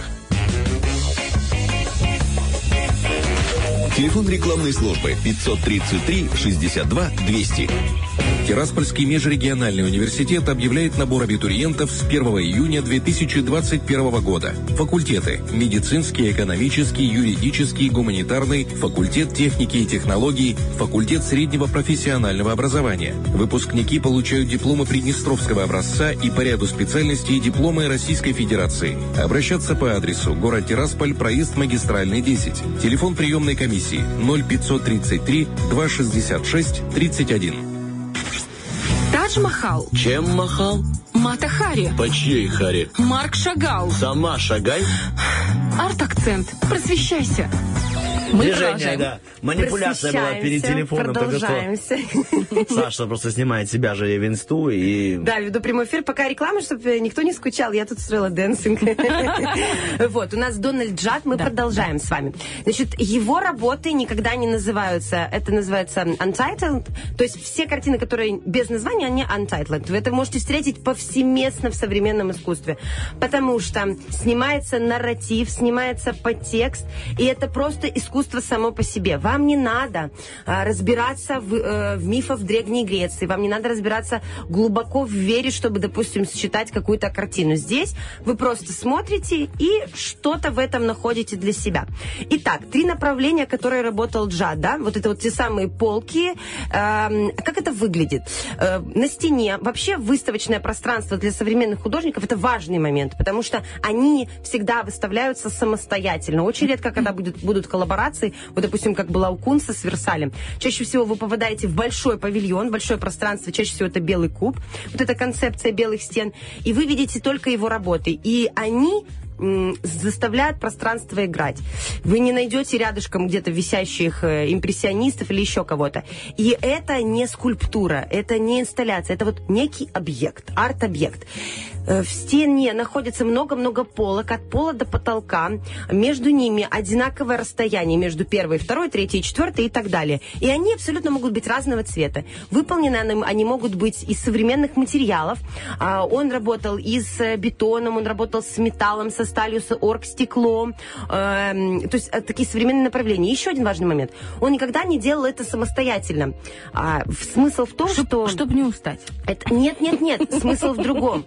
Speaker 6: Телефон рекламной службы 533 62 200.
Speaker 11: Тираспольский межрегиональный университет объявляет набор абитуриентов с 1 июня 2021 года. Факультеты – медицинский, экономический, юридический, гуманитарный, факультет техники и технологий, факультет среднего профессионального образования. Выпускники получают дипломы Приднестровского образца и по ряду специальностей дипломы Российской Федерации. Обращаться по адресу город Тирасполь, проезд магистральный 10. Телефон приемной комиссии 0533 266 31.
Speaker 3: Тадж Махал,
Speaker 6: Чем махал?
Speaker 3: Мата Хари,
Speaker 6: По чьей харе?
Speaker 3: Марк Шагал,
Speaker 6: Сама шагай.
Speaker 3: арт-акцент. Просвещайся. Мы
Speaker 2: Движение,
Speaker 3: продолжаем.
Speaker 2: да. Манипуляция была перед телефоном. только что.
Speaker 9: Продолжаемся.
Speaker 2: Саша просто снимает себя же в инсту и...
Speaker 9: Да, веду прямой эфир. Пока реклама, чтобы никто не скучал. Я тут строила dancing. Вот, у нас Дональд Джадд. Мы продолжаем с вами. Значит, его работы никогда не называются... Это называется untitled. То есть все картины, которые без названия, они untitled. Вы это можете встретить повсеместно в современном искусстве. Потому что снимается нарратив, снимается подтекст. И это просто искусство само по себе. Вам не надо а, разбираться в, э, в мифах Древней Греции. Вам не надо разбираться глубоко в вере, чтобы, допустим, считать какую-то картину. Здесь вы просто смотрите и что-то в этом находите для себя. Итак, три направления, которые работал Джад, да, вот это вот те самые полки. Эм, как это выглядит? Э, на стене вообще выставочное пространство для современных художников это важный момент, потому что они всегда выставляются самостоятельно. Очень редко, когда будет, будут коллаборации, вот, допустим, как была у Кунса с Версалем. Чаще всего вы попадаете в большой павильон, большое пространство, чаще всего это белый куб, вот эта концепция белых стен, и вы видите только его работы. И они заставляют пространство играть. Вы не найдете рядышком где-то висящих э, импрессионистов или еще кого-то. И это не скульптура, это не инсталляция, это вот некий объект, арт-объект. Э, В стене находится много-много полок, от пола до потолка. Между ними одинаковое расстояние между первой, второй, третьей, четвертой и так далее. И они абсолютно могут быть разного цвета. Выполнены они, могут быть из современных материалов. А, Он работал и с э, бетоном, он работал с металлом, со сталью, с оргстеклом. Эм, То есть э, такие современные направления. Еще один важный момент. Он никогда не делал это самостоятельно. А, Смысл в том, что...
Speaker 3: Чтобы не устать.
Speaker 9: Это, нет, нет, нет, смысл в другом.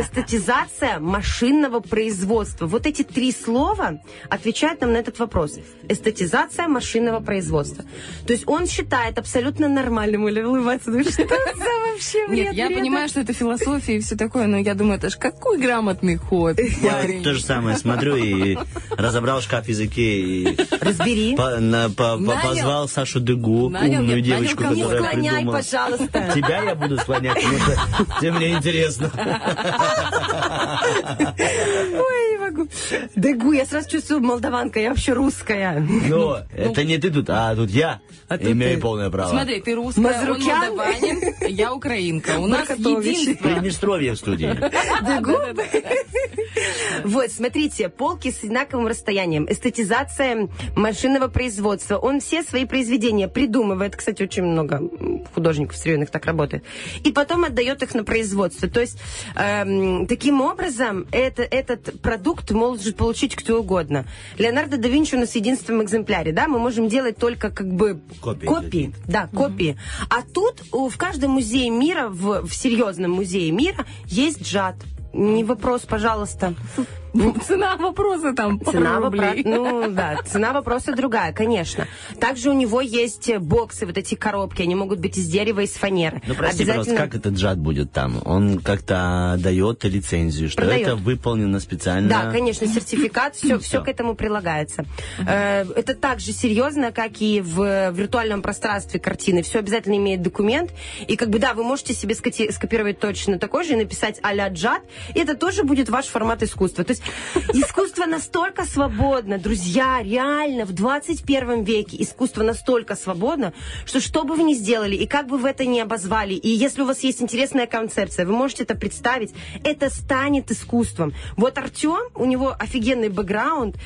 Speaker 9: Эстетизация машинного производства. Вот эти три слова отвечают нам на этот вопрос. Эстетизация машинного производства. То есть он считает абсолютно нормальным или улыбаться. Ну что за вообще
Speaker 3: Нет,
Speaker 9: бред,
Speaker 3: я
Speaker 9: бред?
Speaker 3: понимаю, что это философия и все такое, но я думаю, это ж какой грамотный ход.
Speaker 2: Я то же самое смотрю и разобрал шкаф в языке и
Speaker 9: Разбери.
Speaker 2: по- на- по- по-
Speaker 3: Нанял.
Speaker 2: позвал Сашу Дыгу,
Speaker 3: Нанял,
Speaker 2: умную
Speaker 3: нет, нанял
Speaker 2: девочку,
Speaker 3: кого?
Speaker 9: Не
Speaker 2: которая
Speaker 9: склоняй,
Speaker 2: придумала.
Speaker 9: пожалуйста.
Speaker 2: Тебя я буду склонять, потому что тебе мне интересно.
Speaker 9: Ой, не могу. Дегу, я сразу чувствую молдаванка, я вообще русская.
Speaker 2: Но это не ты тут, а тут я
Speaker 9: А
Speaker 2: имею полное право.
Speaker 3: Смотри, ты русская, он молдаванин, я украинка. У нас единство.
Speaker 2: Приднестровье в студии.
Speaker 9: Дегу. Вот, смотрите, полки с одинаковым расстоянием, эстетизация машинного производства. Он все свои произведения придумывает, кстати, очень много художников современных так работает, и потом отдает их на производство. То есть эм, таким образом это, этот продукт может получить кто угодно. Леонардо да Винчи у нас в единственном экземпляре, да, мы можем делать только как бы
Speaker 2: Копии
Speaker 9: копии да, копии. А тут у- в каждом музее мира, в, в серьезном музее мира, есть джад. Не вопрос, пожалуйста.
Speaker 3: Цена вопроса там пару
Speaker 9: Цена
Speaker 3: рублей.
Speaker 9: вопро- Ну да, цена вопроса другая, конечно. Также у него есть э, боксы, вот эти коробки, они могут быть из дерева, из фанеры.
Speaker 2: Ну, прости, пожалуйста, как этот джад будет там? Он как-то дает лицензию, что
Speaker 9: Продает.
Speaker 2: это выполнено специально?
Speaker 9: Да, конечно, сертификат, все, все к этому прилагается. Э, Это так же серьезно, как и в виртуальном пространстве картины. Все обязательно имеет документ. И как бы, да, вы можете себе скопировать точно такой же и написать а-ля джад, и это тоже будет ваш формат искусства. То есть искусство настолько свободно, друзья, реально, в 21 веке искусство настолько свободно, что что бы вы ни сделали, и как бы вы это ни обозвали, и если у вас есть интересная концепция, вы можете это представить, это станет искусством. Вот Артем, у него офигенный бэкграунд,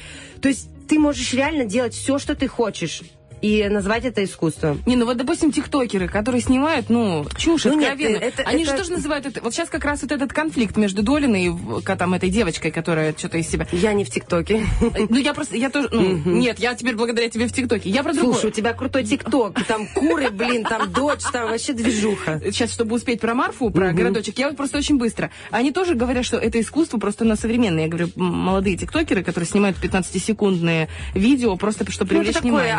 Speaker 9: то есть ты можешь реально делать все, что ты хочешь, и назвать это искусством.
Speaker 3: Не, ну вот, допустим, тиктокеры, которые снимают, ну, чушь
Speaker 9: Ну, нет,
Speaker 3: откровенно.
Speaker 9: это-
Speaker 3: Они
Speaker 9: это-
Speaker 3: же тоже называют это... Вот сейчас как раз вот этот конфликт между Долиной и там этой девочкой, которая что-то из себя...
Speaker 9: Я не в ТикТоке.
Speaker 3: Ну, я просто... Я тоже... ну, Нет, я теперь благодаря тебе в ТикТоке. Я про другое.
Speaker 9: Слушай, у тебя крутой ТикТок, там куры, блин, там дочь, там вообще движуха.
Speaker 3: Сейчас, чтобы успеть про Марфу, про городочек, я вот просто очень быстро. Они тоже говорят, что это искусство просто на современное. Я говорю, молодые тиктокеры, которые снимают 15-секундные видео, просто чтобы
Speaker 9: Ну,
Speaker 3: привлечь
Speaker 9: это такой
Speaker 3: внимание.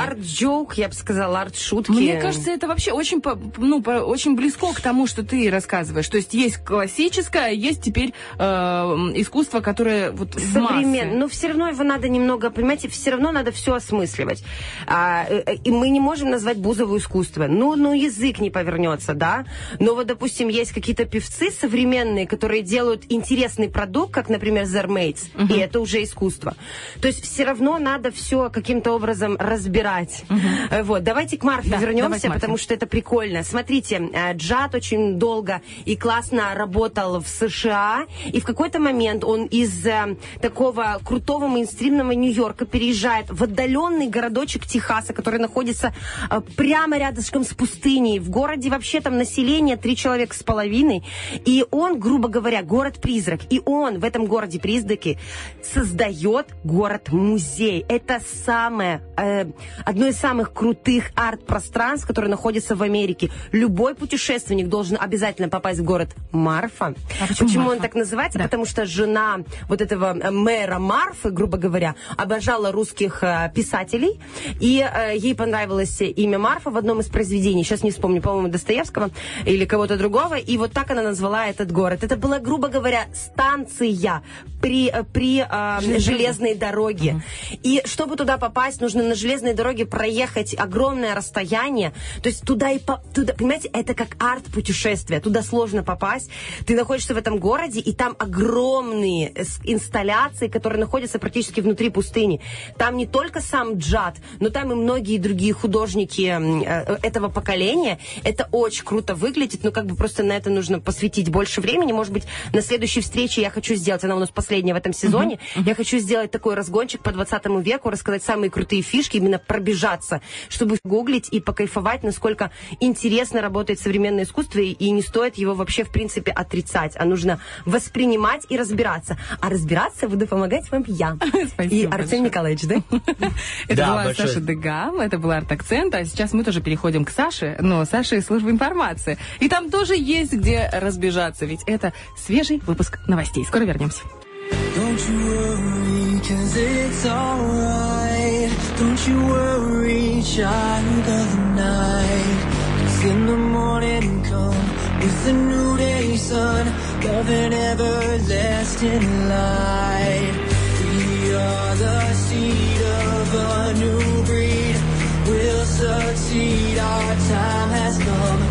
Speaker 9: Art joke, я бы сказала, арт-шутки.
Speaker 3: Мне кажется, это вообще очень, ну, очень близко к тому, что ты рассказываешь. То есть есть классическое, есть теперь э, искусство, которое вот в массы.
Speaker 9: современ. Но все равно его надо немного, понимаете, все равно надо все осмысливать. А, э, э, и мы не можем назвать Бузову искусство. Ну, ну, язык не повернется, да. Но вот, допустим, есть какие-то певцы современные, которые делают интересный продукт, как, например, Therr Maitz, и это уже искусство. То есть все равно надо все каким-то образом разбирать. Э, Вот, давайте к Марфе
Speaker 3: Да,
Speaker 9: вернемся,
Speaker 3: к
Speaker 9: потому что это прикольно. Смотрите, э, Джад очень долго и классно работал в США, и в какой-то момент он из э, такого крутого мейнстримного Нью-Йорка переезжает в отдаленный городочек Техаса, который находится э, прямо рядышком с пустыней. В городе вообще там население три человека с половиной, и он, грубо говоря, город-призрак. И он в этом городе-призраке создает город-музей. Это самое, э, одно из самых крутых арт-пространств, которые находятся в Америке. Любой путешественник должен обязательно попасть в город Марфа.
Speaker 3: А почему
Speaker 9: он
Speaker 3: Марфа?
Speaker 9: так называется?
Speaker 3: Да.
Speaker 9: Потому что жена вот этого э, мэра Марфы, грубо говоря, обожала русских э, писателей, и э, ей понравилось имя Марфа в одном из произведений, сейчас не вспомню, по-моему, Достоевского или кого-то другого, и вот так она назвала этот город. Это была, грубо говоря, станция при, при э, железной дороге. И чтобы туда попасть, нужно на железной дороге проехать огромное расстояние. То есть туда и по- туда, понимаете, это как арт-путешествие. Туда сложно попасть. Ты находишься в этом городе, и там огромные э, инсталляции, которые находятся практически внутри пустыни. Там не только сам Джад, но там и многие другие художники э, этого поколения. Это очень круто выглядит, но как бы просто на это нужно посвятить больше времени. Может быть, на следующей встрече я хочу сделать, она у нас последняя в этом сезоне, я хочу сделать такой разгончик по 20 веку, рассказать самые крутые фишки, именно пробежаться, чтобы гуглить и покайфовать, насколько интересно работает современное искусство, и, не стоит его вообще, в принципе, отрицать, а нужно воспринимать и разбираться. А разбираться буду помогать вам я.
Speaker 3: Спасибо
Speaker 9: И. Артем Николаевич, да?
Speaker 3: Это
Speaker 2: Да,
Speaker 3: была Саша Дегам, это был арт-акцент, а сейчас мы тоже переходим к Саше, но Саша из службы информации. И там тоже есть где разбежаться, ведь это свежий выпуск новостей. Скоро вернемся.
Speaker 1: Don't you worry, cause it's alright. Don't you worry, child of the night. In the morning come with the new day sun, love and everlasting light. We are the seed of a new breed. We'll succeed, our time has come.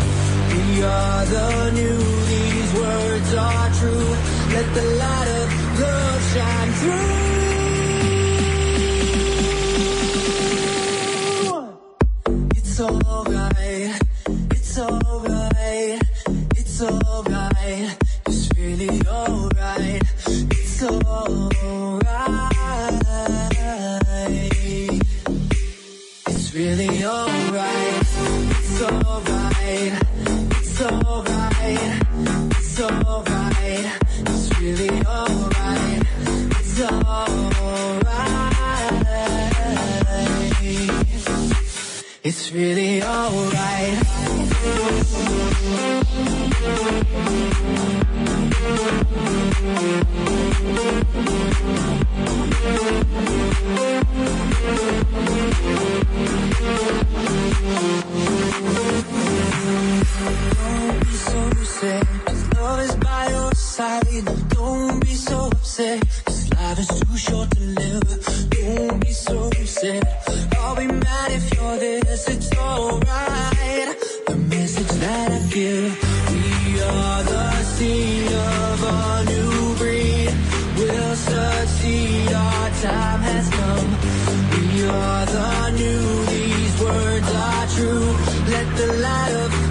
Speaker 1: We are the new, these words are true. Let the light of love shine through. It's alright, it's alright, it's alright. It's really alright, it's alright. It's really alright, it's alright, it's alright, it's alright. It's really alright, it's alright. It's really alright.
Speaker 5: Don't be so sad, cause love is by your side. Don't be so upset, cause life is too short to live be so sad. I'll be mad if you're this, it's alright. The message that I give, we are the seed of a new breed. We'll succeed, our time has come. We are the new, these words are true. Let the light of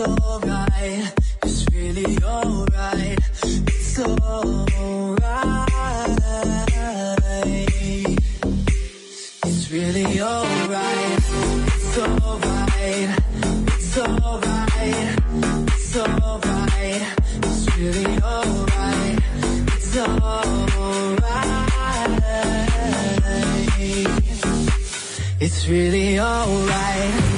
Speaker 5: It's alright, it's alright, it's alright. It's really alright, it's alright, it's alright, it's alright, it's really alright, it's alright. It's really alright.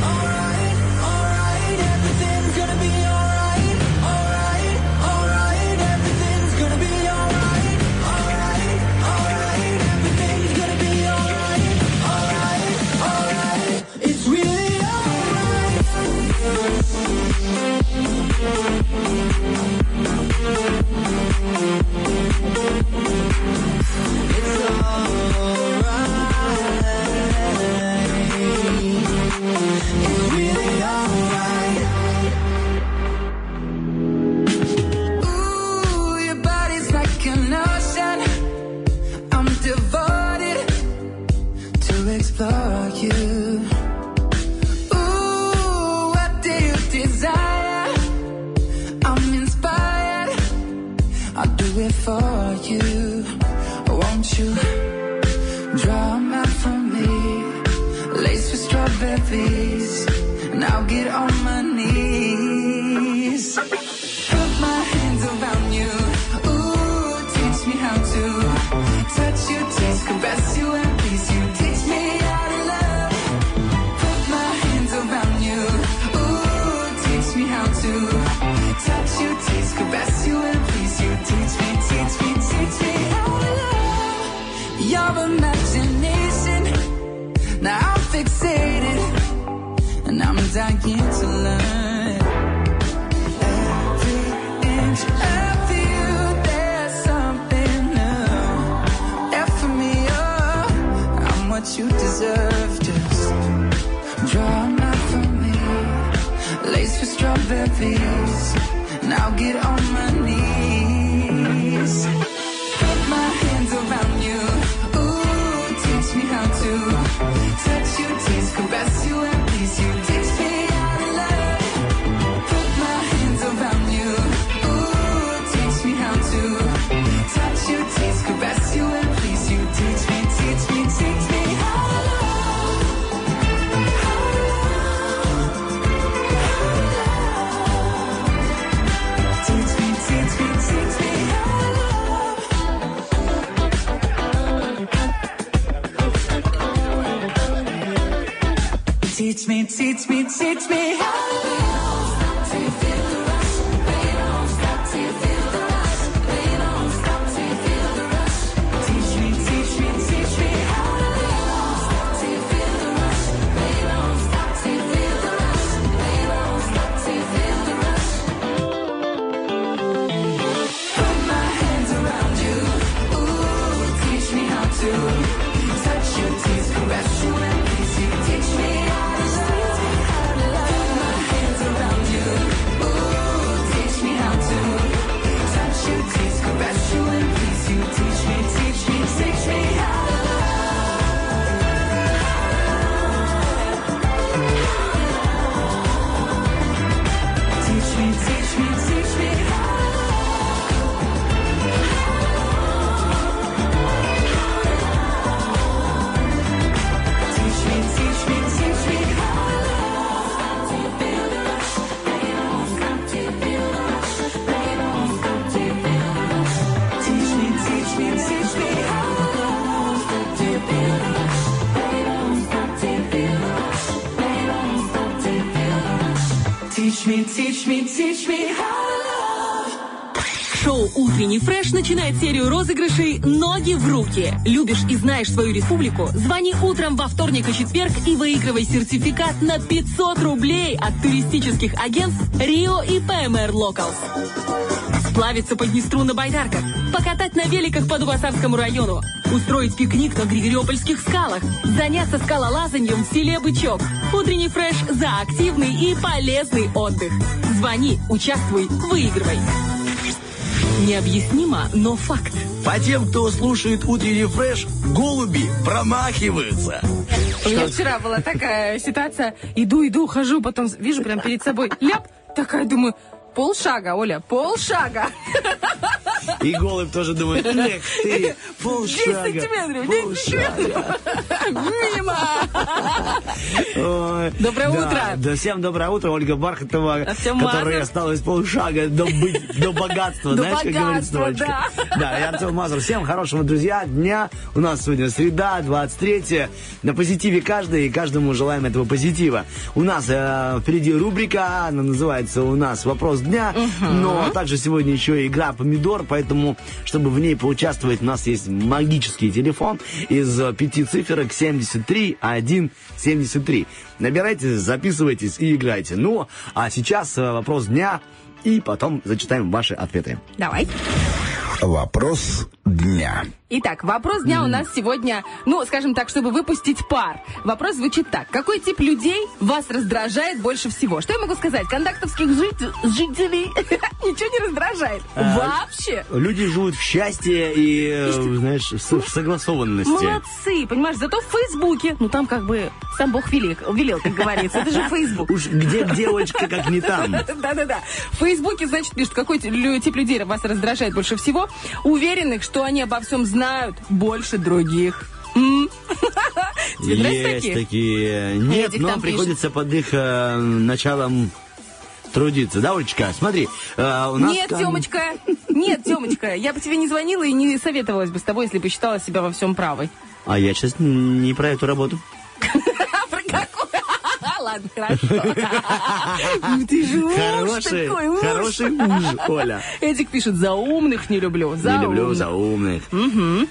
Speaker 3: Начинает серию розыгрышей «Ноги в руки». Любишь и знаешь свою республику? Звони утром во вторник и четверг и выигрывай сертификат на 500 рублей от туристических агентств «Рио» и ПМР Локалс. Сплавиться по Днестру на байдарках, покатать на великах по Дубасарскому району, устроить пикник на Григориопольских скалах, заняться скалолазанием в селе Бычок. Утренний фреш за активный и полезный отдых. Звони, участвуй, выигрывай. Необъяснимо, но факт.
Speaker 2: По тем, кто слушает утренний фреш, голуби промахиваются.
Speaker 3: У меня вчера была такая ситуация. Иду, иду, хожу, потом вижу прям перед собой ляп. Такая думаю, полшага, Оля, полшага.
Speaker 2: И голубь тоже думает, эх ты,
Speaker 3: 10
Speaker 2: полшага,
Speaker 3: сантиметров, 10
Speaker 2: полшага. Ой,
Speaker 3: Доброе утро.
Speaker 2: Да, всем доброе утро, Ольга Бархатова,
Speaker 3: Артем
Speaker 2: которой
Speaker 3: Мазур.
Speaker 2: осталось полшага до, до богатства, знаешь, как говорит
Speaker 3: богатства,
Speaker 2: строчка. Да, и Артем Мазур. Всем хорошего, друзья, дня. У нас сегодня среда, 23 На позитиве каждый, и каждому желаем этого позитива. У нас э, впереди рубрика, она называется у нас «Вопрос дня», но также сегодня еще и игра «Помидор», поэтому, чтобы в ней поучаствовать, у нас есть магический телефон из пяти циферок 73 1 73. Набирайте, записывайтесь и играйте. Ну, а сейчас э, вопрос дня, и потом зачитаем ваши ответы.
Speaker 3: Давай.
Speaker 10: Вопрос дня.
Speaker 3: Итак, вопрос дня у нас сегодня, ну, скажем так, чтобы выпустить пар. Вопрос звучит так. Какой тип людей вас раздражает больше всего? Что я могу сказать? Контактовских жит- жителей ничего не раздражает.
Speaker 2: А,
Speaker 3: Вообще.
Speaker 2: Люди живут в счастье и, э, знаешь, с- в согласованности.
Speaker 3: Молодцы, понимаешь, зато в Фейсбуке, ну там как бы сам Бог велик, велел, как говорится, это же Фейсбук.
Speaker 2: Уж где девочка, как не там.
Speaker 3: Да-да-да. В Фейсбуке, значит, пишут, какой тип людей вас раздражает больше всего. Уверенных, что они обо всем знают больше других.
Speaker 2: Есть
Speaker 3: такие?
Speaker 2: такие. Нет,
Speaker 3: Эдик
Speaker 2: но приходится под их э, началом трудиться. Да, Олечка? Смотри, э, у нас
Speaker 3: Нет,
Speaker 2: там-
Speaker 3: Тёмочка, нет, Тёмочка, я бы тебе не звонила и не советовалась бы с тобой, если бы считала себя во всем правой.
Speaker 2: А я сейчас не про эту работу.
Speaker 3: Ладно, хорошо. Ты же уж
Speaker 2: Хороший,
Speaker 3: такой, уж.
Speaker 2: хороший муж, Оля.
Speaker 3: Эдик пишет, за умных не люблю. За
Speaker 2: Не люблю
Speaker 3: умных».
Speaker 2: за умных.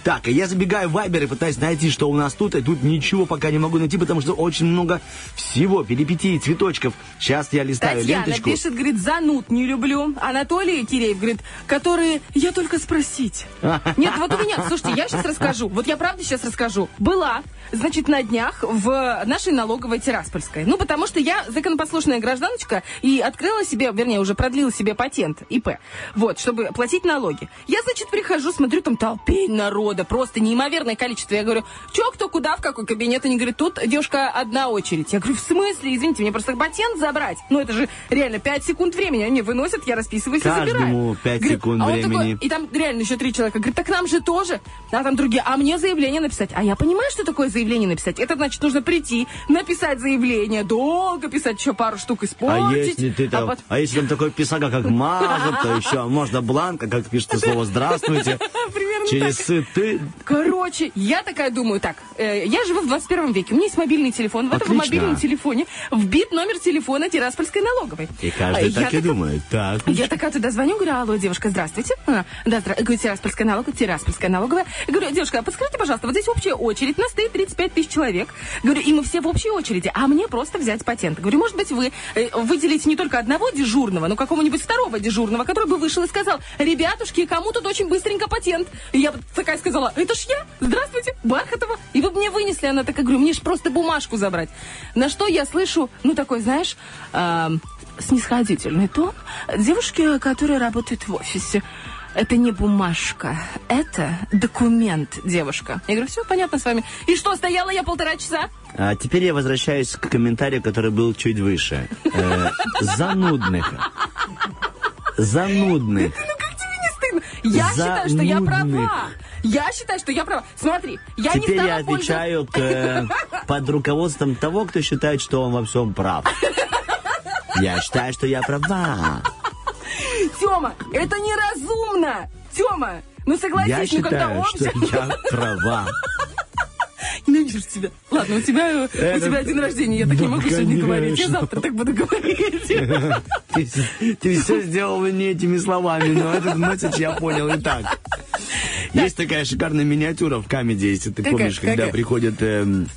Speaker 2: Так, я забегаю в Вайбер и пытаюсь найти, что у нас тут, и тут ничего пока не могу найти, потому что очень много всего, перипетий, цветочков. Сейчас я листаю
Speaker 3: Татьяна
Speaker 2: ленточку.
Speaker 3: пишет, говорит, зануд не люблю. Анатолий Киреев говорит, которые я только спросить. Нет, вот у меня, слушайте, я сейчас расскажу. Вот я правда сейчас расскажу. Была, значит, на днях в нашей налоговой Тираспольской. Ну, потому что я законопослушная гражданочка и открыла себе, вернее, уже продлила себе патент ИП. Вот, чтобы платить налоги. Я, значит, прихожу, смотрю, там толпень народа, просто неимоверное количество. Я говорю, чё, кто, куда, в какой кабинет? Они говорят, тут, девушка, одна очередь. Я говорю, в смысле? Извините, мне просто патент забрать. Ну, это же реально 5 секунд времени. Они выносят, я расписываюсь и забираю.
Speaker 2: Каждому пять
Speaker 3: Говорит,
Speaker 2: секунд
Speaker 3: а
Speaker 2: времени.
Speaker 3: такой, и там реально еще три человека. Говорит, так нам же тоже. А там другие, а мне заявление написать. А я понимаю, что такое заявление написать. Это значит, нужно прийти, написать заявление, долго писать, еще пару штук
Speaker 2: А
Speaker 3: испортить.
Speaker 2: если ты там,
Speaker 3: пот-
Speaker 2: а если там такой писага, как Мазур, то еще можно бланка, как пишется слово «здравствуйте».
Speaker 3: Примерно
Speaker 2: Через
Speaker 3: так.
Speaker 2: ты.
Speaker 3: Короче, я такая думаю, так, э, я живу в 21 веке, у меня есть мобильный телефон, в этом
Speaker 2: Отлично.
Speaker 3: мобильном телефоне вбит номер телефона Тираспольской налоговой.
Speaker 2: И каждый
Speaker 3: А
Speaker 2: так
Speaker 3: я
Speaker 2: и думает. Так.
Speaker 3: Я такая туда звоню, говорю, алло, девушка, здравствуйте. А, да, здра... говорю, Тираспольская налоговая, Тираспольская налоговая. Я говорю, девушка, а подскажите, пожалуйста, вот здесь общая очередь, нас стоит 35 тысяч человек. Говорю, и мы все в общей очереди, а мне просто взять патент. Говорю, может быть, вы э, выделите не только одного дежурного, но какого-нибудь второго дежурного, который бы вышел и сказал, ребятушки, кому тут очень быстренько патент. И я такая сказала, это ж я, здравствуйте, Бархатова. И вы мне вынесли, она такая, говорю, мне ж просто бумажку забрать. На что я слышу, ну, такой, знаешь, эм, снисходительный тон девушки, которая работает в офисе. Это не бумажка, это документ, девушка. Я говорю, все понятно с вами. И что, стояла я полтора часа?
Speaker 2: А теперь я возвращаюсь к комментарию, который был чуть выше. Э, занудных. Занудных.
Speaker 3: Ну как тебе не стыдно? Я считаю, что я права. Я считаю, что я права. Смотри, я не
Speaker 2: Теперь
Speaker 3: стала
Speaker 2: я отвечаю к, э, под руководством того, кто считает, что он во всем прав. Я считаю, что я права.
Speaker 3: Тёма, это неразумно. Тёма, ну согласись,
Speaker 2: Я
Speaker 3: ну когда
Speaker 2: считаю, что
Speaker 3: общество...
Speaker 2: я права.
Speaker 3: Ненавижу тебя. Ладно, у тебя, э, у
Speaker 2: Это-
Speaker 3: тебя день рождения, я так
Speaker 2: Да,
Speaker 3: не могу сегодня говорить. Я
Speaker 2: конечно.
Speaker 3: завтра так буду говорить.
Speaker 2: Ты, все сделал не этими словами, но этот месседж я понял и так. Есть такая шикарная миниатюра в камеди, если ты помнишь, когда
Speaker 3: Какая?
Speaker 2: приходит эм,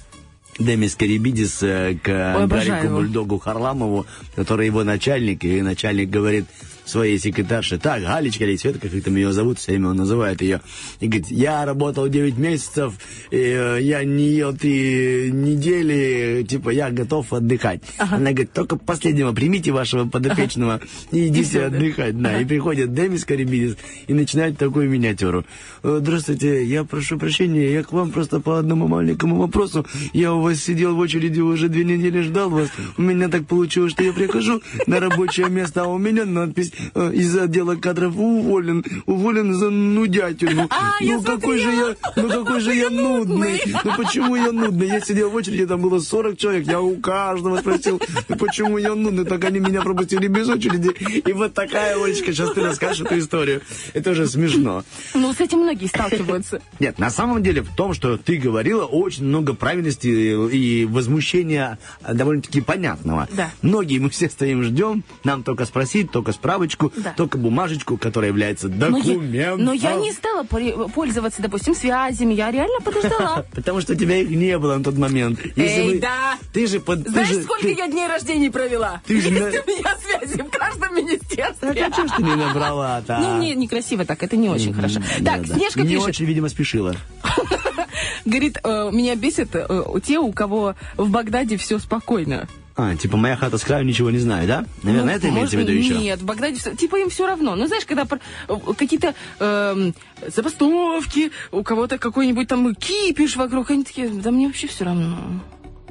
Speaker 2: Демис Карибидис э, к
Speaker 3: Ой,
Speaker 2: Гарику
Speaker 3: его.
Speaker 2: Бульдогу Харламову, который его начальник, и начальник говорит своей секретарше, так, Галечка или Света, как там ее зовут, все время он называет ее, и говорит, я работал 9 месяцев, и, э, я не ел 3 недели, типа, я готов отдыхать. Она говорит, только последнего примите вашего подопечного и
Speaker 3: И
Speaker 2: идите
Speaker 3: да?
Speaker 2: отдыхать. Да, и приходит Демис Карибидис и начинает такую миниатюру. «Э, Здравствуйте, я прошу прощения, я к вам просто по одному маленькому вопросу. Я у вас сидел в очереди уже две недели, ждал вас. У меня так получилось, что я прихожу на рабочее место, а у меня надпись из отдела кадров уволен, уволен за нудятину.
Speaker 3: А, я
Speaker 2: ну какой же я, ну какой же я нудный. Ну почему я нудный? Я сидел в очереди, там было 40 человек, я у каждого спросил, «Ну, почему я нудный, так они меня пропустили без очереди. И вот такая, Олечка, сейчас ты расскажешь эту историю. Это уже смешно.
Speaker 3: Ну, с этим многие сталкиваются.
Speaker 2: Нет, на самом деле в том, что ты говорила, очень много правильности и возмущения довольно-таки понятного.
Speaker 3: Да.
Speaker 2: Многие мы все стоим, ждем, нам только спросить, только справочку,
Speaker 3: Да.
Speaker 2: только бумажечку, которая является
Speaker 3: Но я,
Speaker 2: документом.
Speaker 3: но я не стала пользоваться, допустим, связями. Я реально подождала.
Speaker 2: Потому что у тебя их не было на тот момент.
Speaker 3: Эй, да.
Speaker 2: Ты же под...
Speaker 3: Знаешь, сколько я дней рождения провела?
Speaker 2: Ты же
Speaker 3: у меня связи в каждом министерстве.
Speaker 2: Так, а чё ж ты не набрала-то?
Speaker 3: Ну, мне некрасиво так, это не очень хорошо. Так. Снежка
Speaker 2: Не
Speaker 3: пишет.
Speaker 2: очень, видимо, спешила.
Speaker 3: Говорит, э, меня бесит э, те, у кого в Багдаде все спокойно.
Speaker 2: А, типа моя хата с краю ничего не знаю, да? Наверное,
Speaker 3: Ну,
Speaker 2: это имеется в виду еще?
Speaker 3: Нет, в Багдаде типа им все равно. Ну, знаешь, когда э, какие-то эм, забастовки, у кого-то какой-нибудь там кипиш вокруг, они такие, да мне вообще все равно.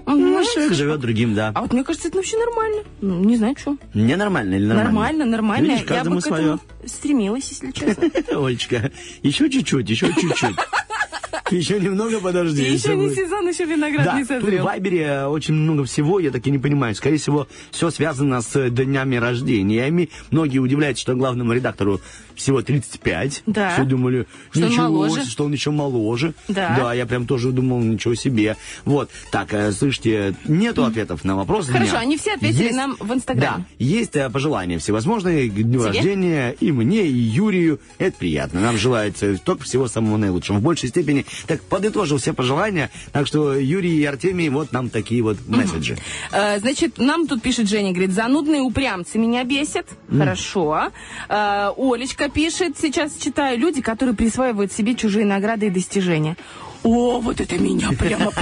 Speaker 3: Ну,
Speaker 2: Ну, человек живет другим, да.
Speaker 3: А вот мне кажется, это вообще нормально. Ну, не знаю, что.
Speaker 2: Ненормально или нормально?
Speaker 3: Нормально, нормально.
Speaker 2: Видишь,
Speaker 3: Я бы к
Speaker 2: свое.
Speaker 3: этому стремилась, если честно.
Speaker 2: Олечка, еще чуть-чуть, еще чуть-чуть. Еще немного подожди.
Speaker 3: Еще не
Speaker 2: будет.
Speaker 3: сезон, еще виноград
Speaker 2: Да,
Speaker 3: не
Speaker 2: тут в
Speaker 3: созрел.
Speaker 2: Вайбере э, очень много всего, я так и не понимаю. Скорее всего, все связано с днями рождениями. Многие удивляются, что главному редактору всего 35.
Speaker 3: Да.
Speaker 2: Все думали,
Speaker 3: Что он
Speaker 2: ничего,
Speaker 3: моложе.
Speaker 2: себе, что он еще моложе.
Speaker 3: Да.
Speaker 2: я прям тоже думал, ничего себе. Вот, так, э, слышите, нету ответов на вопросы.
Speaker 3: Хорошо, они все ответили
Speaker 2: Есть-
Speaker 3: нам в Инстаграме.
Speaker 2: Да, есть э, пожелания всевозможные к дню
Speaker 3: Тебе?
Speaker 2: рождения и мне, и Юрию. Это приятно. Нам желается только всего самого наилучшего. В большей степени, так подытожил все пожелания. Так что Юрий и Артемий, вот нам такие вот месседжи.
Speaker 3: Э, Значит, нам тут пишет Женя, говорит, занудные упрямцы меня бесят. Хорошо. Э, Олечка пишет, сейчас читаю, люди, которые присваивают себе чужие награды и достижения. О, вот это меня прямо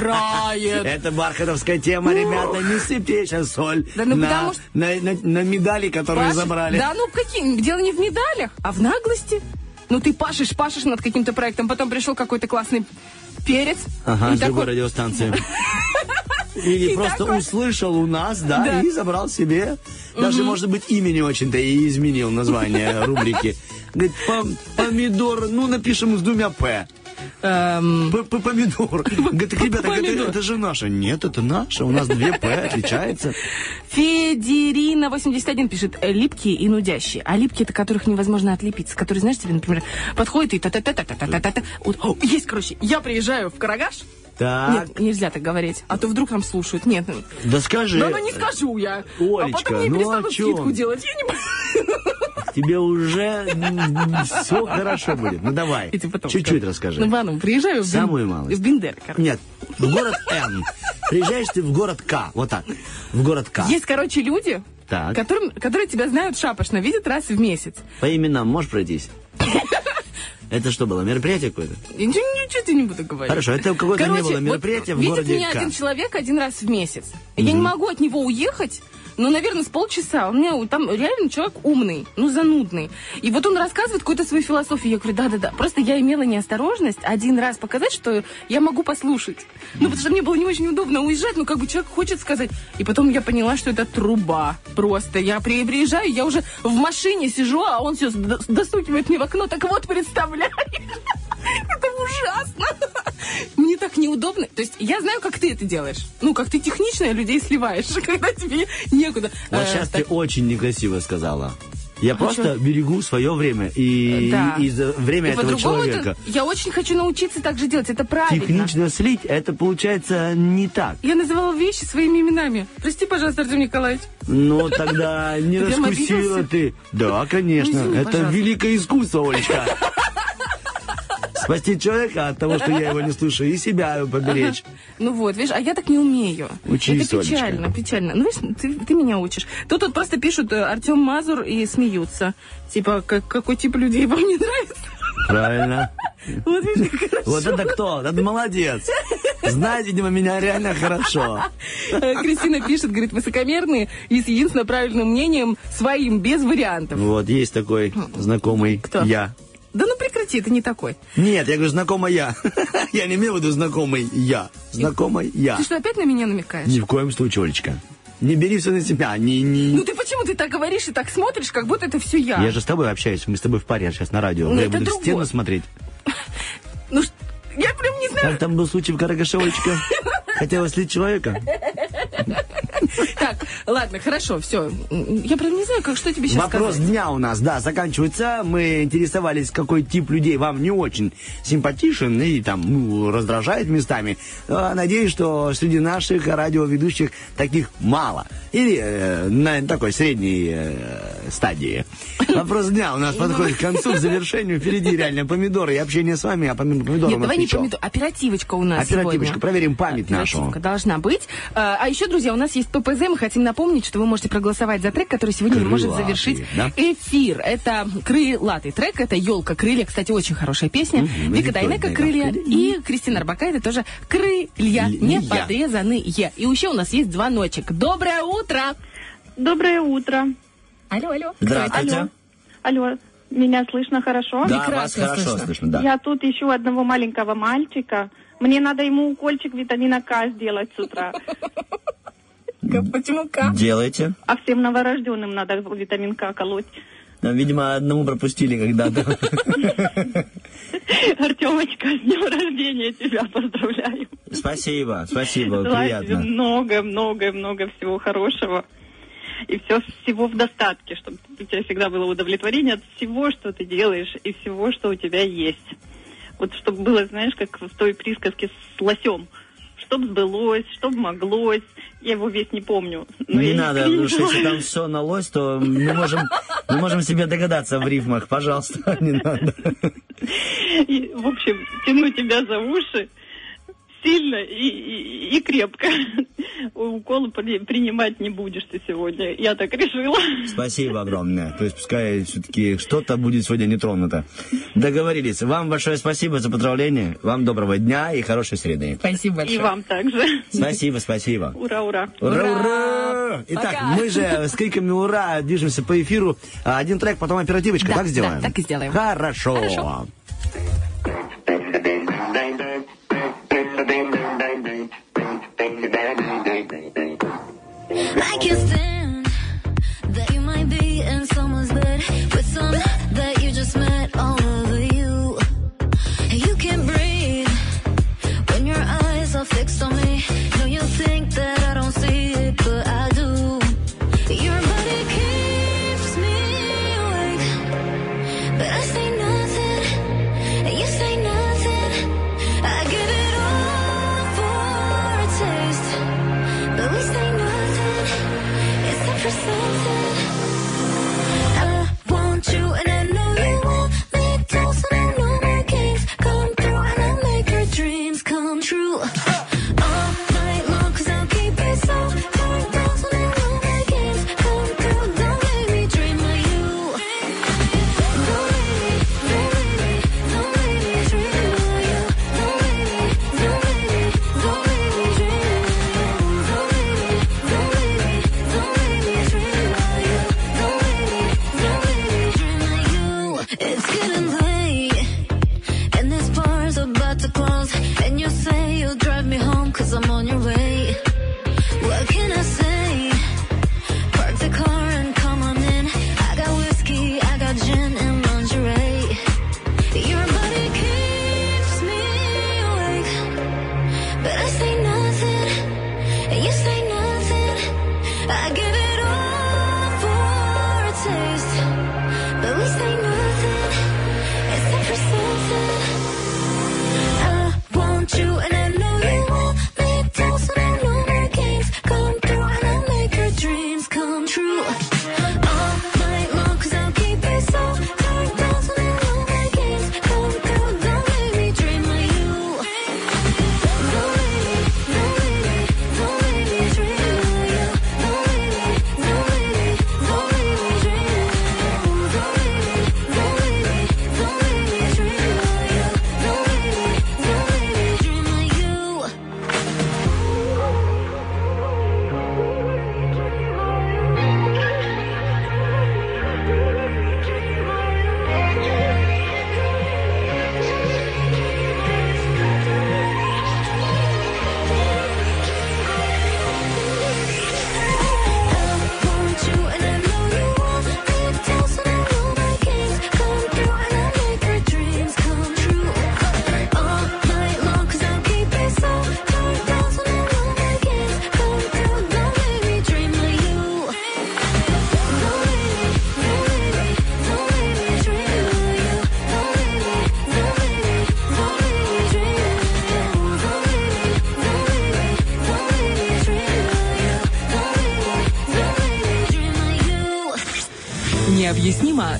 Speaker 3: подгорает.
Speaker 2: Это бархатовская тема, ребята. Не сыпьте сейчас соль
Speaker 3: Да ну
Speaker 2: на,
Speaker 3: потому что-
Speaker 2: на, на- на медали, которые
Speaker 3: Паш-
Speaker 2: забрали.
Speaker 3: Да ну какие? Дело не в медалях, а в наглости. Ну ты пашешь, пашешь над каким-то проектом, потом пришел какой-то классный перец.
Speaker 2: Ага,
Speaker 3: и
Speaker 2: с другой
Speaker 3: такой,
Speaker 2: радиостанции. Или
Speaker 3: И
Speaker 2: просто
Speaker 3: такой-
Speaker 2: услышал у нас, да,
Speaker 3: Да.
Speaker 2: и забрал себе. Даже, может быть, имя не очень-то и изменил название рубрики. Говорит, «Пом- помидор, ну, напишем с двумя «п».
Speaker 3: Эм,
Speaker 2: П- п- Помидор. Говорит, так, ребята,
Speaker 3: Помидор.
Speaker 2: это же наше. Нет, это наше. У нас две «п» отличается.
Speaker 3: Федерина 81 пишет, «Э, липкие и нудящие. А липкие, это которых невозможно отлепиться. Которые, знаешь, тебе, например, подходит и та-та-та-та-та-та-та. Вот, о, есть, короче, я приезжаю в Карагаш.
Speaker 2: Так,
Speaker 3: Нет, нельзя так говорить. А то вдруг там слушают. Нет, ну,
Speaker 2: да скажи.
Speaker 3: да ну не скажу я. а
Speaker 2: Олечка,
Speaker 3: потом мне
Speaker 2: ну
Speaker 3: перестанут скидку делать. Я не
Speaker 2: Тебе уже все хорошо будет. Ну, давай. Чуть-чуть расскажи.
Speaker 3: Ну, ладно, приезжаю в,
Speaker 2: Самую малость.
Speaker 3: в короче.
Speaker 2: Нет, в город Н. Приезжаешь ты в город К. Вот так. В город К.
Speaker 3: Есть, короче, люди,
Speaker 2: Так.
Speaker 3: которым, которые тебя знают шапошно, видят раз в месяц.
Speaker 2: По именам можешь пройтись? Это что было, мероприятие какое-то?
Speaker 3: Я ничего, ничего тебе не буду говорить.
Speaker 2: Хорошо, это какое-то не было
Speaker 3: вот
Speaker 2: мероприятие в
Speaker 3: видит
Speaker 2: городе
Speaker 3: меня
Speaker 2: К.
Speaker 3: один человек один раз в месяц. Я не могу от него уехать, ну, наверное, с полчаса. У меня там реально человек умный, ну, занудный. И вот он рассказывает какую-то свою философию. Я говорю, да-да-да. Просто я имела неосторожность один раз показать, что я могу послушать. Ну, потому что мне было не очень удобно уезжать, но как бы человек хочет сказать. И потом я поняла, что это труба. Просто я при- приезжаю, я уже в машине сижу, а он все достукивает мне в окно. Так вот, представляешь? Это ужасно. Мне так неудобно. То есть я знаю, как ты это делаешь. Ну, как ты технично людей сливаешь, когда тебе некуда.
Speaker 2: Вот
Speaker 3: Э,
Speaker 2: сейчас
Speaker 3: так,
Speaker 2: ты очень некрасиво сказала. Я просто берегу свое время и,
Speaker 3: Да.
Speaker 2: и за время
Speaker 3: И
Speaker 2: этого
Speaker 3: по-другому это-
Speaker 2: человека.
Speaker 3: я очень хочу научиться так же делать. Это правильно.
Speaker 2: Технично слить, это получается не так.
Speaker 3: Я называла вещи своими именами. Прости, пожалуйста, Артем Николаевич.
Speaker 2: Ну, тогда не раскусила ты. Да, конечно. Это великое искусство, Олечка. Спасти человека от того, что я его не слышу, и себя поберечь.
Speaker 3: Ну вот, видишь, а я так не умею.
Speaker 2: Учись,
Speaker 3: Это печально, печально. Ну, видишь, ты, ты меня учишь. Тут вот просто пишут э, Артем Мазур и смеются. Типа, как, какой тип людей вам не нравится?
Speaker 2: Правильно.
Speaker 3: Вот видишь.
Speaker 2: Вот это кто? Это молодец. Знает, видимо, меня реально хорошо.
Speaker 3: Э, Кристина пишет, говорит, высокомерные и с единственно правильным мнением своим, без вариантов.
Speaker 2: Вот, есть такой знакомый
Speaker 3: Кто?
Speaker 2: я.
Speaker 3: Да ну прекрати, ты не такой.
Speaker 2: Нет, я говорю, знакомая я. Я не имею в виду знакомый я. Знакомый я.
Speaker 3: Ты что, опять на меня намекаешь?
Speaker 2: Ни в коем случае, Олечка. Не бери все на себя. Не, не...
Speaker 3: Ну ты почему ты так говоришь и так смотришь, как будто это все я?
Speaker 2: Я же с тобой общаюсь, мы с тобой в паре сейчас на радио.
Speaker 3: Ну,
Speaker 2: я буду в
Speaker 3: другое.
Speaker 2: стену смотреть.
Speaker 3: Ну, ш- я прям не знаю.
Speaker 2: Как там был случай в Карагаше, Олечка? Хотела слить человека?
Speaker 3: Так, ладно, хорошо, все. Я прям не знаю, как что тебе сейчас
Speaker 2: Вопрос
Speaker 3: сказать.
Speaker 2: дня у нас, да, заканчивается. Мы интересовались, какой тип людей вам не очень симпатичен и там ну, раздражает местами. А, Надеюсь, что среди наших радиоведущих таких мало. Или э, на такой средней э, стадии. Вопрос дня у нас подходит к концу, к завершению. Впереди реально помидоры и общение с вами, а помимо помидоров
Speaker 3: Нет, давай не помидор. Оперативочка у нас
Speaker 2: Оперативочка,
Speaker 3: сегодня.
Speaker 2: проверим память нашу.
Speaker 3: Должна быть. А, а еще, друзья, у нас есть ППЗ. Мы хотим напомнить, что вы можете проголосовать за трек, который сегодня может
Speaker 2: Крылатый,
Speaker 3: завершить
Speaker 2: да?
Speaker 3: эфир. Это крылатый трек, это елка крылья. Кстати, очень хорошая песня.
Speaker 2: Мгм,
Speaker 3: Вика Дайнека крылья. И Кристина Арбакайте тоже крылья, не подрезанные. И еще у нас есть звоночек. Доброе утро!
Speaker 12: Доброе утро.
Speaker 3: Алло, алло.
Speaker 2: Здравствуйте.
Speaker 12: Алло, меня слышно хорошо?
Speaker 2: Да, вас
Speaker 3: Прекрасно
Speaker 2: хорошо
Speaker 3: слышно.
Speaker 2: слышно, да.
Speaker 12: Я тут ищу одного маленького мальчика. Мне надо ему укольчик витамина К сделать с утра.
Speaker 3: Почему как?
Speaker 2: Делайте.
Speaker 12: А всем новорожденным надо витамин К колоть.
Speaker 2: Ну, Видимо, одному пропустили когда-то.
Speaker 12: Артемочка, с днем рождения тебя поздравляю.
Speaker 2: Спасибо, спасибо,
Speaker 12: Желаю
Speaker 2: приятно.
Speaker 12: много, много, много всего хорошего. И все, всего в достатке, чтобы у тебя всегда было удовлетворение от всего, что ты делаешь, и всего, что у тебя есть. Вот чтобы было, знаешь, как в той присказке с лосем. Чтоб сбылось, чтоб моглось. Я его весь не помню. но
Speaker 2: Не надо, потому что если там все налось, то мы можем, мы можем себе догадаться в рифмах. Пожалуйста, не надо.
Speaker 12: И, в общем, тяну тебя за уши сильно и, и- и крепко. Уколы при- принимать не будешь ты сегодня. Я так решила.
Speaker 2: Спасибо огромное. То есть пускай все-таки что-то будет сегодня не тронуто. Договорились. Вам большое спасибо за поздравление. Вам доброго дня и хорошей среды.
Speaker 3: Спасибо большое.
Speaker 12: И вам также.
Speaker 2: Спасибо, спасибо.
Speaker 12: Ура, ура.
Speaker 2: Ура, ура! Итак,
Speaker 3: Пока.
Speaker 2: мы же с криками «Ура!» движемся по эфиру. А, Один трек, потом оперативочка.
Speaker 3: Да,
Speaker 2: так сделаем?
Speaker 3: да, так и сделаем.
Speaker 2: Хорошо.
Speaker 3: Хорошо.
Speaker 8: Like you
Speaker 3: stand.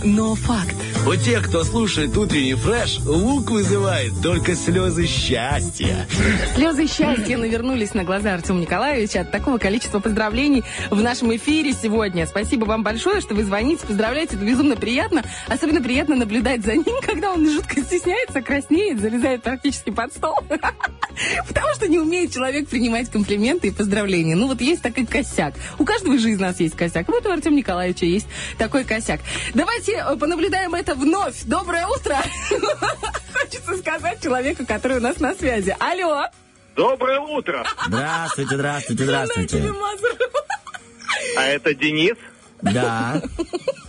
Speaker 3: Но факт.
Speaker 6: У тех, кто слушает утренний фреш, лук вызывает только слезы счастья.
Speaker 3: Слезы счастья навернулись на глаза Артема Николаевича от такого количества поздравлений в нашем эфире сегодня. Спасибо вам большое, что вы звоните, поздравляете. Это безумно приятно. Особенно приятно наблюдать за ним, когда он жутко стесняется, краснеет, залезает практически под стол. Что не умеет человек принимать комплименты и поздравления. Ну вот есть такой косяк. У каждого же из нас есть косяк. Вот у Артема Николаевича есть такой косяк. Давайте э, понаблюдаем это вновь. Доброе утро. Хочется сказать человеку, который у нас на связи. Алло.
Speaker 13: Доброе утро.
Speaker 2: Здравствуйте, здравствуйте, здравствуйте.
Speaker 13: А это Денис.
Speaker 2: Да,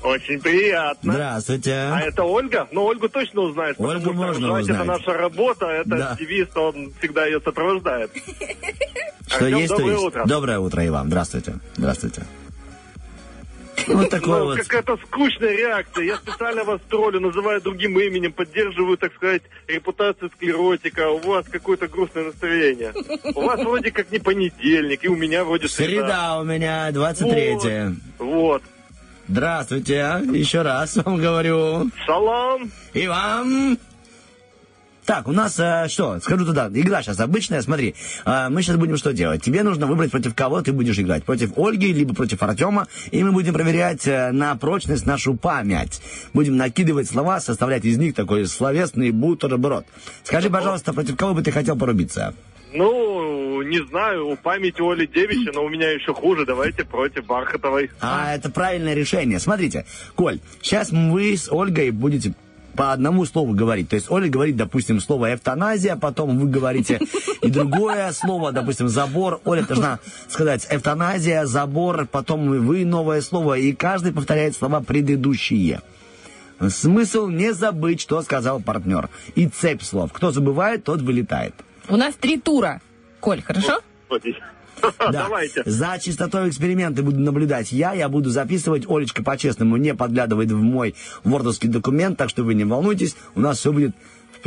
Speaker 13: Очень приятно.
Speaker 2: здравствуйте.
Speaker 13: А это Ольга? Ну, Ольгу точно узнаешь.
Speaker 2: Ольгу
Speaker 13: что
Speaker 2: можно узнать.
Speaker 13: Это наша работа, это
Speaker 2: Да.
Speaker 13: девиз, он всегда ее сопровождает.
Speaker 2: Что
Speaker 13: Артем,
Speaker 2: есть, то
Speaker 13: доброе
Speaker 2: есть.
Speaker 13: утро.
Speaker 2: Доброе утро и вам. Здравствуйте. Здравствуйте. Вот такой
Speaker 13: Ну,
Speaker 2: вот.
Speaker 13: какая-то скучная реакция. Я специально вас троллю, называю другим именем, поддерживаю, так сказать, репутацию склеротика. У вас какое-то грустное настроение. У вас вроде как не понедельник, и у меня вроде среда.
Speaker 2: Среда у меня, 23
Speaker 13: Вот.
Speaker 2: Здравствуйте. а? Еще раз вам говорю.
Speaker 13: Шалом.
Speaker 2: И вам. Так, у нас э, что, скажу туда, игра сейчас обычная, смотри, э, мы сейчас будем что делать? Тебе нужно выбрать, против кого ты будешь играть, против Ольги, либо против Артема, и мы будем проверять э, на прочность нашу память. Будем накидывать слова, составлять из них такой словесный бутерброд. Скажи, пожалуйста, против кого бы ты хотел порубиться?
Speaker 13: Ну, не знаю, у памяти Оли девичья, но у меня еще хуже. Давайте против Бархатовой.
Speaker 2: А, это правильное решение. Смотрите, Коль, сейчас вы с Ольгой будете по одному слову говорить. То есть Оля говорит, допустим, слово эвтаназия, потом вы говорите и другое слово, допустим, забор. Оля должна сказать эвтаназия, забор, потом вы новое слово, и каждый повторяет слова предыдущие. Смысл не забыть, что сказал партнер. И цепь слов. Кто забывает, тот вылетает.
Speaker 3: У нас три тура. Коль, хорошо?
Speaker 13: Господи.
Speaker 2: Да.
Speaker 13: Давайте.
Speaker 2: За чистотой эксперимента буду наблюдать я, я буду записывать. Олечка по-честному не подглядывает в мой вордовский документ, так что вы не волнуйтесь, у нас все будет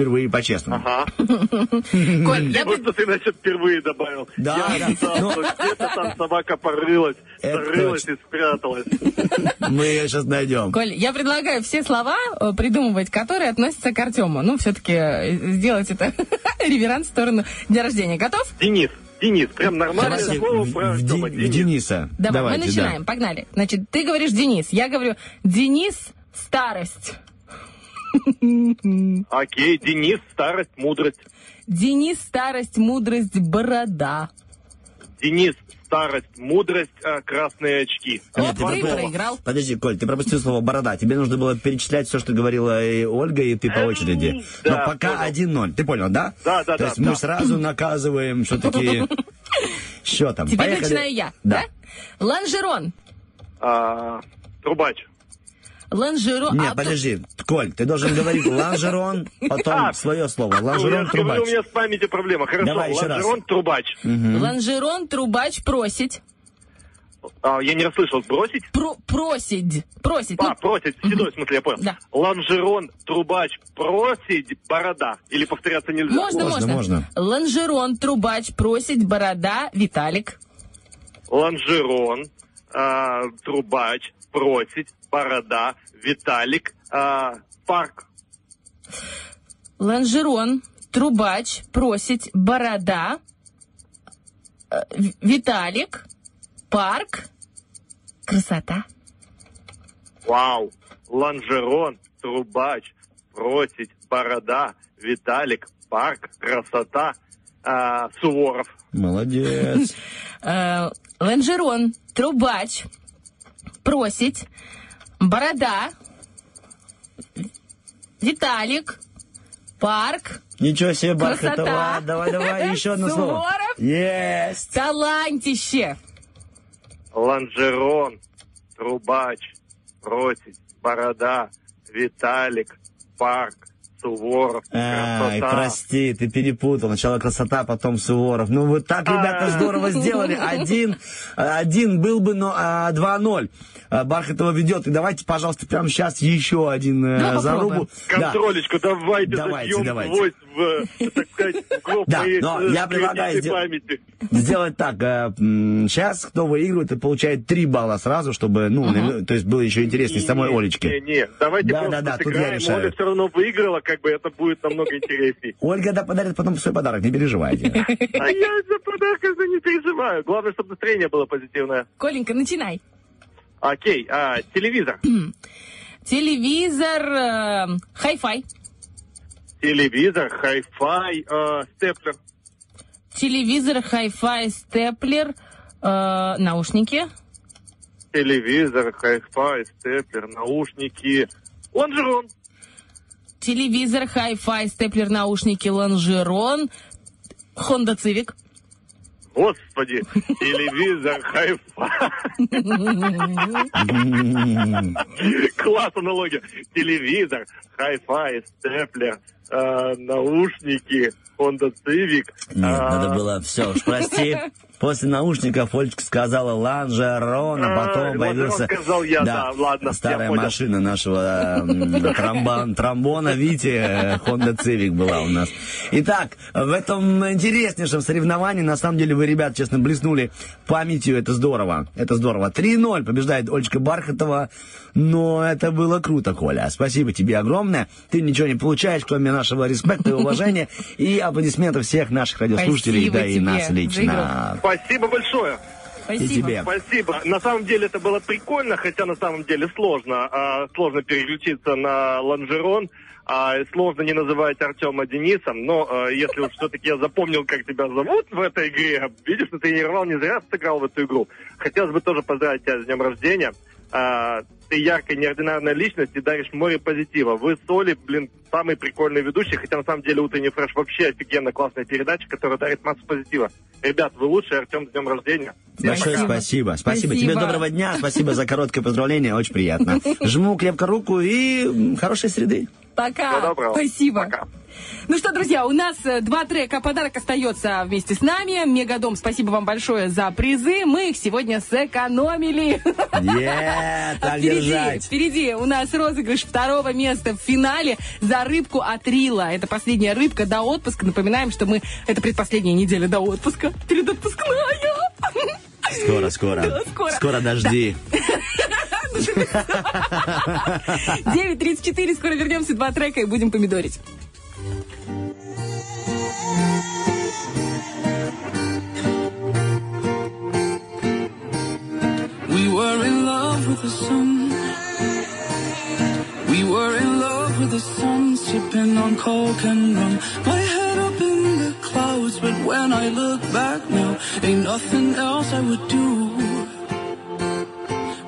Speaker 2: впервые по-честному.
Speaker 13: Ага.
Speaker 3: Коль, я
Speaker 13: Либо что ты, значит, впервые добавил.
Speaker 2: Да,
Speaker 13: Я
Speaker 2: да.
Speaker 13: знал,
Speaker 2: Ну,
Speaker 13: где-то там собака порылась,
Speaker 2: Это
Speaker 13: зарылась
Speaker 2: точно.
Speaker 13: и спряталась.
Speaker 2: Мы ее сейчас найдем.
Speaker 3: Коль, я предлагаю все слова э, придумывать, которые относятся к Артему. Ну, все-таки сделать это реверанс в сторону дня рождения. Готов?
Speaker 13: Денис, Денис, прям нормальное
Speaker 2: Давайте
Speaker 13: слово
Speaker 2: в,
Speaker 13: про
Speaker 2: в
Speaker 13: Артема.
Speaker 2: В
Speaker 13: Денис.
Speaker 2: Дениса.
Speaker 3: Давай,
Speaker 2: Давайте,
Speaker 3: мы
Speaker 2: да.
Speaker 3: начинаем. Погнали. Значит, ты говоришь Денис, я говорю Денис старость.
Speaker 13: Окей, Денис, старость, мудрость.
Speaker 3: Денис старость, мудрость, борода.
Speaker 13: Денис, старость, мудрость, а, красные очки.
Speaker 2: Нет,
Speaker 3: ты
Speaker 2: пропустил-
Speaker 3: проиграл.
Speaker 2: Подожди, Коль, ты пропустил слово «борода». Тебе нужно было перечислять все, что говорила и Ольга, и ты по очереди. Но
Speaker 13: да,
Speaker 2: пока
Speaker 13: понял.
Speaker 2: 1-0. Ты понял, да?
Speaker 13: Да, да,
Speaker 2: То
Speaker 13: да,
Speaker 2: есть мы
Speaker 13: да.
Speaker 2: сразу наказываем все-таки счетом.
Speaker 3: Теперь
Speaker 2: Поехали.
Speaker 3: начинаю я.
Speaker 2: Да.
Speaker 3: Лонжерон.
Speaker 13: А, трубач.
Speaker 3: Лонжерон.
Speaker 2: Нет,
Speaker 3: а,
Speaker 2: подожди, Коль, ты должен говорить лонжерон, потом
Speaker 13: А,
Speaker 2: свое слово.
Speaker 13: Ну, я
Speaker 2: Лонжерон, трубач.
Speaker 13: у меня с памятью проблема. Хорошо,
Speaker 2: Давай еще раз.
Speaker 13: лонжерон, трубач.
Speaker 3: Лонжерон, трубач, просить.
Speaker 13: А, я не расслышал, бросить?
Speaker 3: Про- просить. Просить.
Speaker 13: А,
Speaker 3: Ну,
Speaker 13: просить, в седой смысле, я понял.
Speaker 3: Да.
Speaker 13: Лонжерон, трубач, просить, борода. Или повторяться нельзя?
Speaker 3: можно,
Speaker 2: Можно,
Speaker 3: можно,
Speaker 2: можно.
Speaker 3: Лонжерон, трубач, просить, борода, Виталик.
Speaker 13: Лонжерон, а, трубач, просить, борода, Виталик, а, парк.
Speaker 3: Лонжерон, трубач, просить, борода, э, Виталик, парк, красота.
Speaker 13: Вау. Лонжерон, трубач, просить, борода, Виталик, парк, красота, а, Суворов.
Speaker 2: Молодец.
Speaker 3: Э, Лонжерон, трубач, просить, борода, Виталик, парк,
Speaker 2: Ничего себе,
Speaker 3: Красота.
Speaker 2: Бархатова. Давай, давай, еще одно слово.
Speaker 3: Суворов.
Speaker 2: Есть.
Speaker 3: талантище.
Speaker 13: Лонжерон, трубач, просить, борода, Виталик, парк, Суворов,
Speaker 2: Ай,
Speaker 13: красота.
Speaker 2: прости, ты перепутал. Сначала красота, потом Суворов. Ну, вот так, ребята,
Speaker 13: А.
Speaker 2: здорово сделали. Один, один был бы, но а, 2-0. А, Бархатова ведет. И давайте, пожалуйста, прямо сейчас еще один э,
Speaker 3: Давай
Speaker 2: зарубу.
Speaker 3: попробуем.
Speaker 2: Да.
Speaker 13: Контролечку, давайте,
Speaker 2: Давайте,
Speaker 13: забьем
Speaker 2: давайте.
Speaker 13: гвоздь в, э, так сказать, в
Speaker 2: Да,
Speaker 13: моей
Speaker 2: но
Speaker 13: э,
Speaker 2: я предлагаю сделать-. Сделать так, сейчас кто выигрывает, и получает 3 балла сразу, чтобы, ну, наве- то есть было еще интереснее самой Олечке.
Speaker 13: Не, не, давайте
Speaker 2: Да,
Speaker 13: просто
Speaker 2: да, да, тут я решаю.
Speaker 13: Оля все равно выиграла, как бы это будет намного интересней.
Speaker 2: Ольга да подарит потом свой подарок, не переживайте.
Speaker 13: А я за подарок за не переживаю. Главное, чтобы настроение было позитивное.
Speaker 3: Коленька, начинай.
Speaker 13: Окей, а, телевизор.
Speaker 3: Телевизор, э, хай-фай.
Speaker 13: Телевизор, хай-фай, э, степлер.
Speaker 3: Телевизор, хай-фай, степлер, э, наушники.
Speaker 13: Телевизор, хай-фай, степлер, наушники. Лонжерон.
Speaker 3: Телевизор, хай-фай, степлер, наушники, лонжерон. Honda Civic.
Speaker 13: Господи, телевизор, хай-фай. Класс аналогия. Телевизор, хай-фай, степлер, э, наушники, Honda Civic.
Speaker 2: Нет,
Speaker 13: а,
Speaker 2: надо было, все, уж прости. После наушников Олечка сказала лонжерон, а
Speaker 13: А,
Speaker 2: потом появился...
Speaker 13: сказал я, да, ладно,
Speaker 2: Старая машина нашего тромбон- тромбона Вити, Honda Civic была у нас. Итак, в этом интереснейшем соревновании, на самом деле, вы, ребят, честно, блеснули памятью, это здорово, это здорово. 3-0 побеждает Олечка Бархатова, но это было круто, Коля. Спасибо тебе огромное. Ты ничего не получаешь, кроме нашего респекта и уважения и аплодисментов всех наших радиослушателей,
Speaker 3: Спасибо
Speaker 2: да и нас лично.
Speaker 13: Спасибо большое.
Speaker 2: И тебе.
Speaker 13: Спасибо. На самом деле это было прикольно, хотя на самом деле сложно. А, сложно переключиться на лонжерон. А, сложно не называть Артема Денисом, но а, если уж все-таки я запомнил, как тебя зовут в этой игре, видишь, натренировал, не зря сыграл в эту игру. Хотелось бы тоже поздравить тебя с днем рождения. А, ты яркая, неординарная личность и даришь море позитива. Вы с Олей, блин, самый прикольный ведущий, хотя на самом деле утренний фреш вообще офигенно классная передача, которая дарит массу позитива. Ребят, вы лучшие, Артем, с днем рождения.
Speaker 2: Большое спасибо. Спасибо.
Speaker 3: Спасибо.
Speaker 2: Тебе доброго дня. Спасибо за короткое поздравление. Очень приятно. Жму крепко руку и хорошей среды.
Speaker 3: Пока.
Speaker 13: Всего доброго.
Speaker 3: Спасибо.
Speaker 13: Пока.
Speaker 3: Ну что, друзья, у нас э, два трека. Подарок остается вместе с нами. Мегадом, спасибо вам большое за призы. Мы их сегодня сэкономили.
Speaker 2: Так
Speaker 3: впереди, впереди у нас розыгрыш второго места в финале за рыбку от Рила. Это последняя рыбка до отпуска. Напоминаем, что мы... Это предпоследняя неделя до отпуска. Передотпускная.
Speaker 2: Скоро, скоро.
Speaker 3: Да, скоро.
Speaker 2: дожди.
Speaker 3: 9.34, скоро вернемся, два трека и будем помидорить.
Speaker 14: We were in love with the sun. We were in love with the sun, sipping on coke and rum. My head up in the clouds, but when I look back now, ain't nothing else I would do.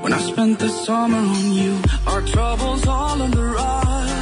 Speaker 14: When I spent the summer on you, our troubles all on the rocks.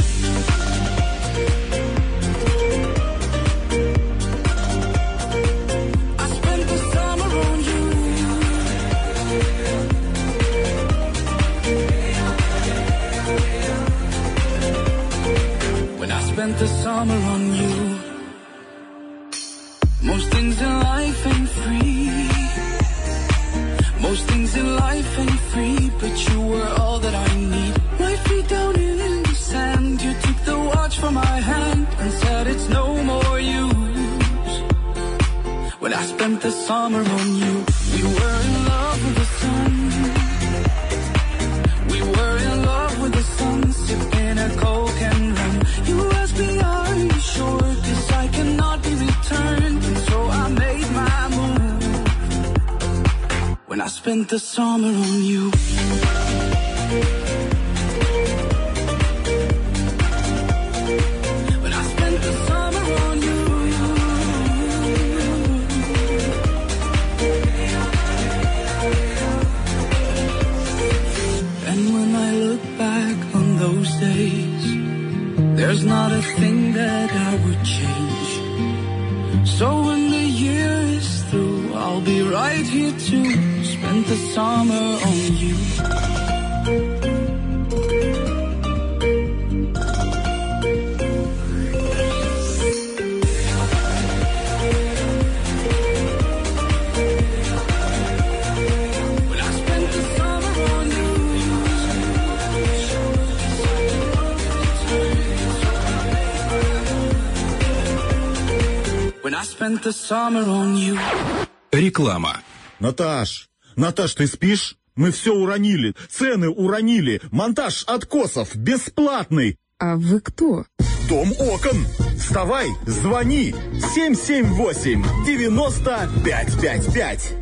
Speaker 10: Наташ, Наташ, ты спишь? Мы все уронили, цены уронили, монтаж откосов бесплатный.
Speaker 3: А вы кто?
Speaker 10: Дом окон. Вставай, звони. 778 9555.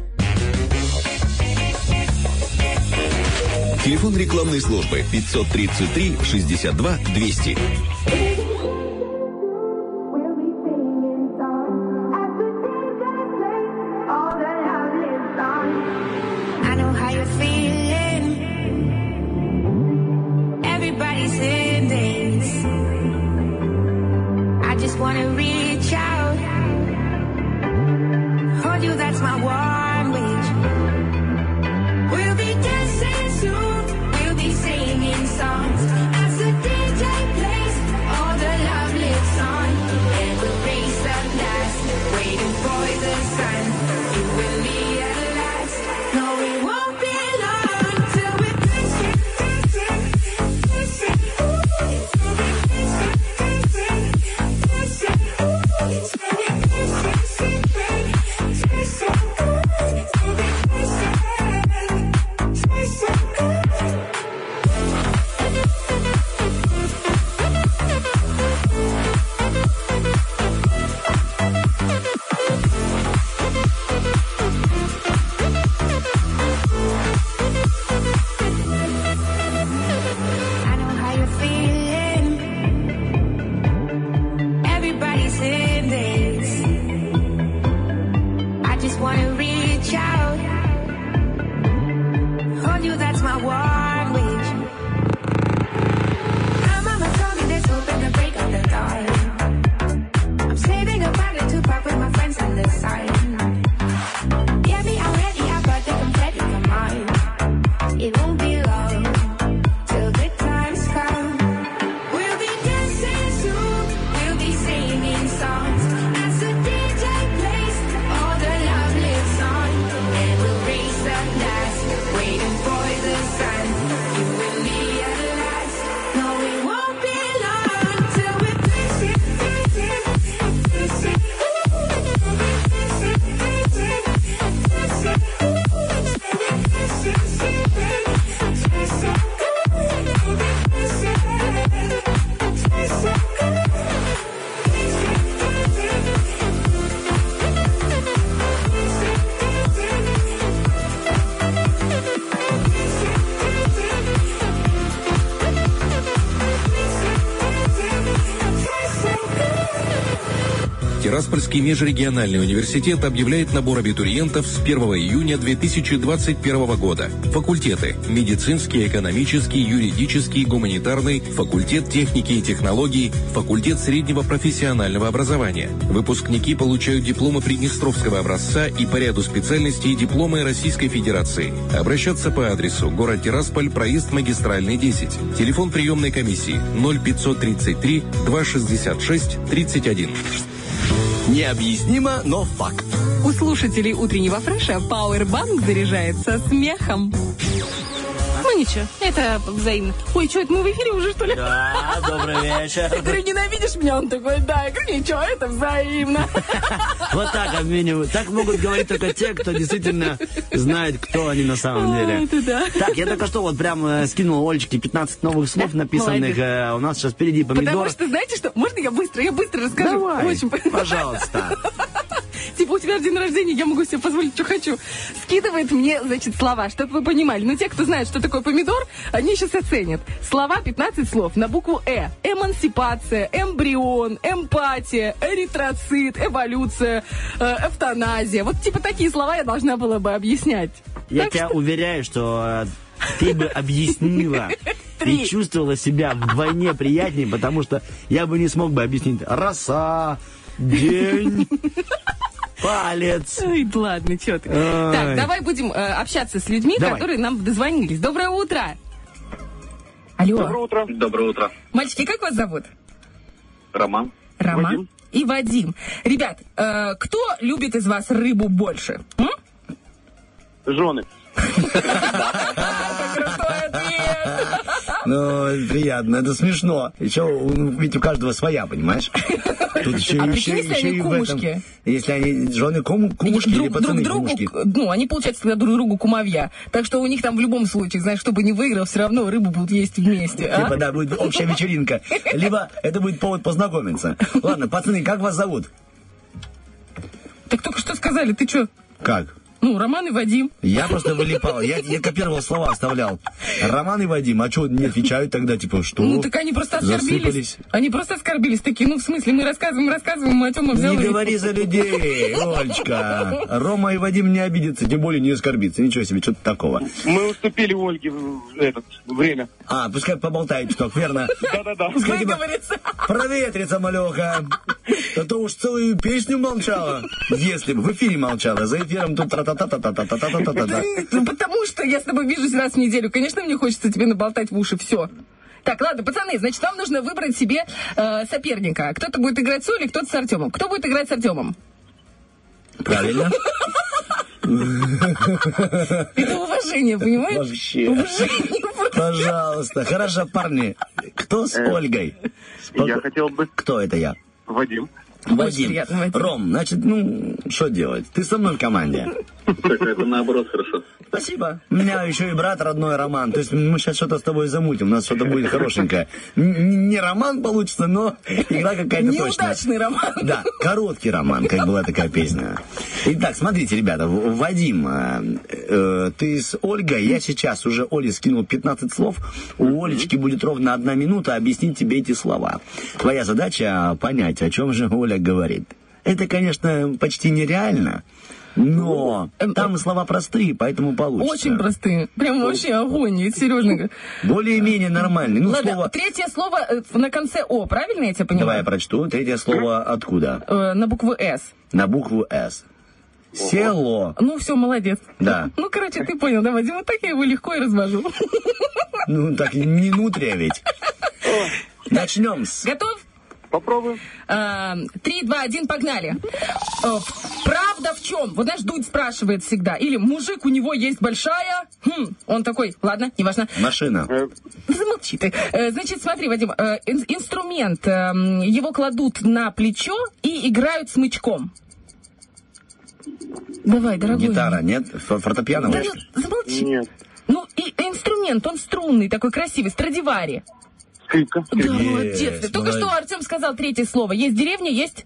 Speaker 11: Телефон рекламной службы 533 62 200.
Speaker 5: Wanna reach out. Hold you, that's my one
Speaker 11: Тираспольский межрегиональный университет объявляет набор абитуриентов с 1 июня 2021 года. Факультеты – медицинский, экономический, юридический, гуманитарный, факультет техники и технологий, факультет среднего профессионального образования. Выпускники получают дипломы Приднестровского образца и по ряду специальностей дипломы Российской Федерации. Обращаться по адресу город Тирасполь, проезд магистральный 10. Телефон приемной комиссии 0533 266 31.
Speaker 2: Необъяснимо, но факт.
Speaker 3: У слушателей утреннего фреша Powerbank заряжается смехом. Ничего, это взаимно. Ой, что, это мы в эфире уже, что ли?
Speaker 2: Да, добрый вечер.
Speaker 3: Я говорю, ненавидишь меня? Он такой, да. Я говорю, ничего, это взаимно.
Speaker 2: Вот так обменивают. Так могут говорить только те, кто действительно знает, кто они на самом деле.
Speaker 3: это да.
Speaker 2: Так, я только что вот прям э, скинул Олечке 15 новых слов, написанных. э, у нас сейчас впереди помидор.
Speaker 3: Потому что, знаете что, можно я быстро, я быстро расскажу?
Speaker 2: Давай, пожалуйста.
Speaker 3: Типа, у тебя день рождения, я могу себе позволить, что хочу. Скидывает мне, значит, слова, чтобы вы понимали. Но те, кто знает, что такое помидор, они сейчас оценят. Слова 15 слов на букву «э». Эмансипация, эмбрион, эмпатия, эритроцит, эволюция, э, эвтаназия. Вот типа такие слова я должна была бы объяснять.
Speaker 2: Я
Speaker 3: Так
Speaker 2: тебя
Speaker 3: что-
Speaker 2: уверяю, что э, ты бы объяснила и чувствовала себя вдвойне приятнее, потому что я бы не смог бы объяснить роса, день, палец.
Speaker 3: Ой, ладно, что ты. Так, давай будем э, общаться с людьми,
Speaker 2: Давай.
Speaker 3: которые нам дозвонились. Доброе утро. Алло.
Speaker 13: Доброе утро.
Speaker 15: Доброе утро.
Speaker 3: Мальчики, как вас зовут?
Speaker 15: Роман.
Speaker 3: Роман
Speaker 13: Вадим.
Speaker 3: и Вадим. Ребят, э, кто любит из вас рыбу больше? М?
Speaker 13: Жены.
Speaker 2: Ну, приятно, это смешно. Еще, ну, ведь у каждого своя, понимаешь? Тут еще,
Speaker 3: А
Speaker 2: еще-
Speaker 3: если
Speaker 2: еще
Speaker 3: они кумушки?
Speaker 2: Если они жены кому, кумушки или
Speaker 3: друг,
Speaker 2: пацаны
Speaker 3: друг другу,
Speaker 2: кумушки.
Speaker 3: ну, они, получается, тогда друг другу кумовья. Так что у них там в любом случае, знаешь, чтобы не выиграл, все равно рыбу будут есть вместе. а?
Speaker 2: Типа, да, будет общая вечеринка. Либо это будет повод познакомиться. Ладно, пацаны, как вас зовут?
Speaker 3: Так только что сказали, ты что?
Speaker 2: Как?
Speaker 3: Ну, Роман и Вадим.
Speaker 2: Я просто вылипал. Я, я копировал слова, оставлял. Роман и Вадим, а что не отвечают тогда, типа, что?
Speaker 3: Ну, так они просто оскорбились.
Speaker 2: Засыпались.
Speaker 3: Они просто оскорбились. Такие, ну, в смысле, мы рассказываем, рассказываем, а Тёма взял
Speaker 2: Не
Speaker 3: и-
Speaker 2: говори за людей, Олечка. Рома и Вадим не обидятся, тем более не оскорбиться. Ничего себе, что-то такого.
Speaker 13: Мы уступили Ольге в это время.
Speaker 2: А, пускай поболтает чуток, верно?
Speaker 13: Да-да-да.
Speaker 2: Пускай типа проветрится, малеха. А то уж целую песню молчала. Если бы в эфире молчала, за эфиром тут тра-та-та-та-та-та-та-та-та-та-та.
Speaker 3: Ну, потому что я с тобой вижусь раз в неделю. Конечно, мне хочется тебе наболтать в уши все. Так, ладно, пацаны, значит, вам нужно выбрать себе э, соперника. Кто-то будет играть с Олей, кто-то с Артемом. Кто будет играть с Артемом?
Speaker 2: Правильно?
Speaker 3: Это уважение, понимаешь?
Speaker 2: Вообще.
Speaker 3: Уважение.
Speaker 2: Пожалуйста. Хорошо, парни. Кто с Ольгой?
Speaker 13: Я хотел бы...
Speaker 2: Кто это я?
Speaker 13: Вадим.
Speaker 2: Вадим. Ром, значит, ну, что делать? Ты со мной в команде.
Speaker 15: Так это наоборот хорошо.
Speaker 2: Спасибо. У меня еще и брат родной Роман. То есть мы сейчас что-то с тобой замутим. У нас что-то будет хорошенькое. Не роман получится, но игра какая-то точно.
Speaker 3: Неудачный роман.
Speaker 2: Да, короткий роман, как была такая песня. Итак, смотрите, ребята, Вадим, э, э, ты с Ольгой, я сейчас уже Оле скинул 15 слов, у Олечки будет ровно одна минута объяснить тебе эти слова. Твоя задача понять, о чем же Оля говорит. Это, конечно, почти нереально, но там слова простые, поэтому получится.
Speaker 3: Очень простые. Прям вообще огонь. И Сережника.
Speaker 2: Более-менее нормальный. Ну,
Speaker 3: Ладно,
Speaker 2: слово...
Speaker 3: третье слово э, на конце О, правильно я тебя поняла?
Speaker 2: Давай я прочту. Третье слово откуда?
Speaker 3: Э, на букву С.
Speaker 2: На букву «С». Село.
Speaker 3: Ну, все, молодец.
Speaker 2: Да.
Speaker 3: Ну, короче, ты понял, да, Вадим, вот так я его легко и развожу.
Speaker 2: Ну, так не нутрия ведь. Начнем с...
Speaker 3: Готов?
Speaker 13: Попробуем.
Speaker 3: Э, Три, два, один, погнали. Э, Правда в чем? Вот знаешь, Дудь спрашивает всегда. Или мужик, у него есть большая... Хм, он такой, ладно, неважно.
Speaker 2: Машина.
Speaker 3: Замолчи ты. Э, Значит, смотри, Вадим, э, ин- инструмент, его кладут на плечо и играют смычком. Давай, дорогой.
Speaker 2: Гитара, нет? Фортепиано?
Speaker 3: Да ну, замолчи.
Speaker 13: Нет.
Speaker 3: Ну, и инструмент, он струнный, такой красивый, Страдивари.
Speaker 13: Скрипка.
Speaker 3: Да, молодец. Ты Только что Артем сказал третье слово. Есть деревня, есть...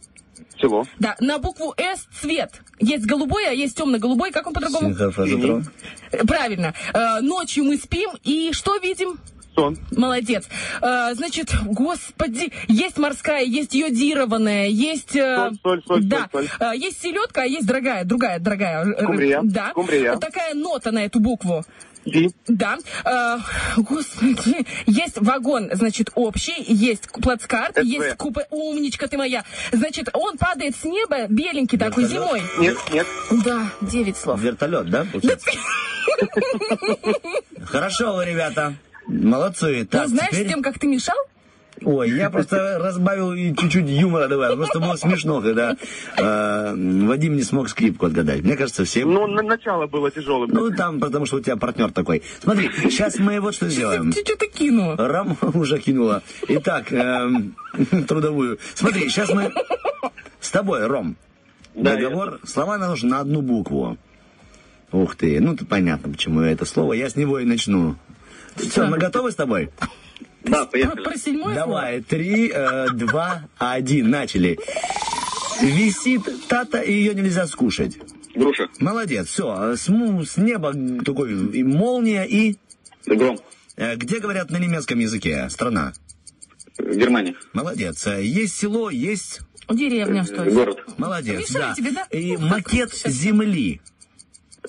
Speaker 13: Село.
Speaker 3: Да, на букву «С» цвет. Есть голубой, а есть темно-голубой. Как он по-другому?
Speaker 2: Синхрофазотрон.
Speaker 3: Э, Правильно. Э, Ночью мы спим и что видим?
Speaker 13: Сон.
Speaker 3: Молодец. Э, Значит, господи, есть морская, есть йодированная, есть...
Speaker 13: Соль, соль, соль,
Speaker 3: да.
Speaker 13: соль,
Speaker 3: Э, Есть селедка, а есть дорогая, другая, дорогая.
Speaker 13: Скумбрия.
Speaker 3: Да.
Speaker 13: Скумбрия.
Speaker 3: Такая нота на эту букву. Да. Э, господи. Есть вагон, значит, общий, есть плацкарт,
Speaker 13: СВ.
Speaker 3: есть купе. Умничка ты моя. Значит, он падает с неба, беленький такой,
Speaker 2: Вертолет?
Speaker 3: зимой.
Speaker 13: Нет, нет.
Speaker 3: Да, девять слов.
Speaker 2: Вертолет, да? Хорошо, вы, ребята. Молодцы.
Speaker 3: Ну,
Speaker 2: Так,
Speaker 3: знаешь,
Speaker 2: теперь-
Speaker 3: с тем, как ты мешал?
Speaker 2: Ой, я просто разбавил и чуть-чуть юмора добавил. Просто было смешно, когда э, Вадим не смог скрипку отгадать. Мне кажется, всем...
Speaker 13: Ну, на- начало было тяжелым.
Speaker 2: Ну, там, потому что у тебя партнер такой. Смотри, сейчас мы вот что сделаем.
Speaker 3: Ты что-то кинул.
Speaker 2: Рам уже кинула. Итак, эм, трудовую. Смотри, сейчас мы с тобой, Ром.
Speaker 15: Да,
Speaker 2: Договор. Слова нам нужно на одну букву. Ух ты, ну тут понятно, почему это слово. Я с него и начну. Все, мы готовы с тобой?
Speaker 15: Да,
Speaker 3: Про,
Speaker 15: поехали.
Speaker 3: про седьмое слово?
Speaker 2: Давай, три, э, два, один, начали. Висит тата, и ее нельзя скушать.
Speaker 15: Груша.
Speaker 2: Молодец, все. С, му- с неба такой и молния и...
Speaker 15: Гром.
Speaker 2: э, Где говорят на немецком языке? Страна.
Speaker 15: Германия.
Speaker 2: Молодец. Э, Есть село, есть...
Speaker 3: Деревня, что ли?
Speaker 15: Город.
Speaker 2: Молодец, да.
Speaker 3: тебе, да?
Speaker 2: И макет земли.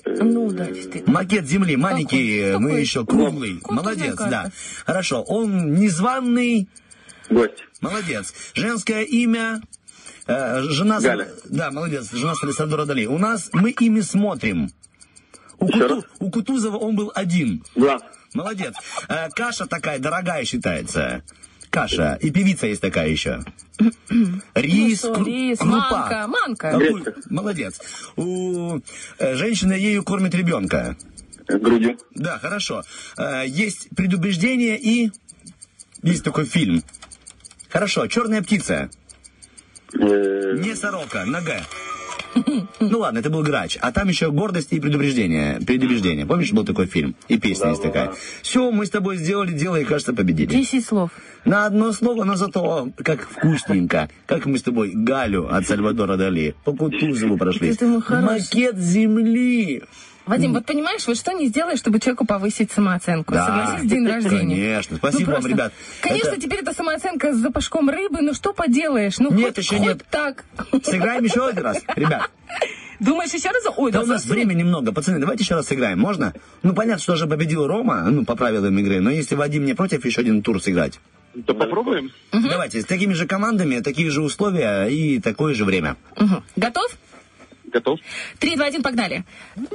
Speaker 3: Ну, да, действительно.
Speaker 2: Макет земли, маленький,
Speaker 3: Какой?
Speaker 2: э, мы
Speaker 3: Какой?
Speaker 2: еще круглый.
Speaker 3: Контурная
Speaker 2: Молодец,
Speaker 3: карта.
Speaker 2: да. Хорошо. Он незваный,
Speaker 15: Гость.
Speaker 2: молодец. Женское имя... э, жена...
Speaker 15: Галя.
Speaker 2: Да, молодец. Жена Салисадора Дали. У нас мы ими смотрим. У,
Speaker 15: Еще
Speaker 2: Куту-
Speaker 15: раз.
Speaker 2: у Кутузова он был один.
Speaker 15: Глаз.
Speaker 2: Молодец. Э, каша такая дорогая считается. Каша. И певица есть такая еще. Рис,
Speaker 3: Ну что, рис,
Speaker 2: крупа.
Speaker 3: манка, манка.
Speaker 15: Гречка.
Speaker 2: Молодец. У э, женщины ею кормит ребенка.
Speaker 15: Грудью.
Speaker 2: Да, хорошо. Э, Есть предубеждение и... Есть такой фильм. Хорошо, черная птица. Не сорока, нога. Ну ладно, это был грач. А там еще гордость и предубеждение. Предубеждение. Помнишь, был такой фильм? И песня есть такая. Все, мы с тобой сделали дело и, кажется, победили.
Speaker 3: Десять слов.
Speaker 2: На одно слово, но зато как вкусненько. Как мы с тобой Галю от Сальвадора Дали по Кутузову прошли. Макет земли.
Speaker 3: Вадим, вот понимаешь, вот что не сделаешь, чтобы человеку повысить самооценку?
Speaker 2: Да,
Speaker 3: Согласись, день рождения.
Speaker 2: Конечно. Спасибо
Speaker 3: Ну,
Speaker 2: вам,
Speaker 3: просто.
Speaker 2: ребят.
Speaker 3: Конечно,
Speaker 2: Это-
Speaker 3: теперь это самооценка с запашком рыбы, ну что поделаешь? Ну,
Speaker 2: Нет,
Speaker 3: хоть-
Speaker 2: еще
Speaker 3: хоть
Speaker 2: нет.
Speaker 3: так.
Speaker 2: Сыграем еще один раз, ребят.
Speaker 3: Думаешь, еще раз? Ой,
Speaker 2: Да
Speaker 3: да
Speaker 2: у нас времени немного. Пацаны, давайте еще раз сыграем. Можно? Ну, понятно, что уже победил Рома, ну, по правилам игры. Но если Вадим не против, еще один тур сыграть.
Speaker 13: Да попробуем.
Speaker 2: Давайте, с такими же командами, такие же условия и такое же время.
Speaker 3: Мгм. Готов?
Speaker 13: Готов.
Speaker 3: Три, два, один, погнали.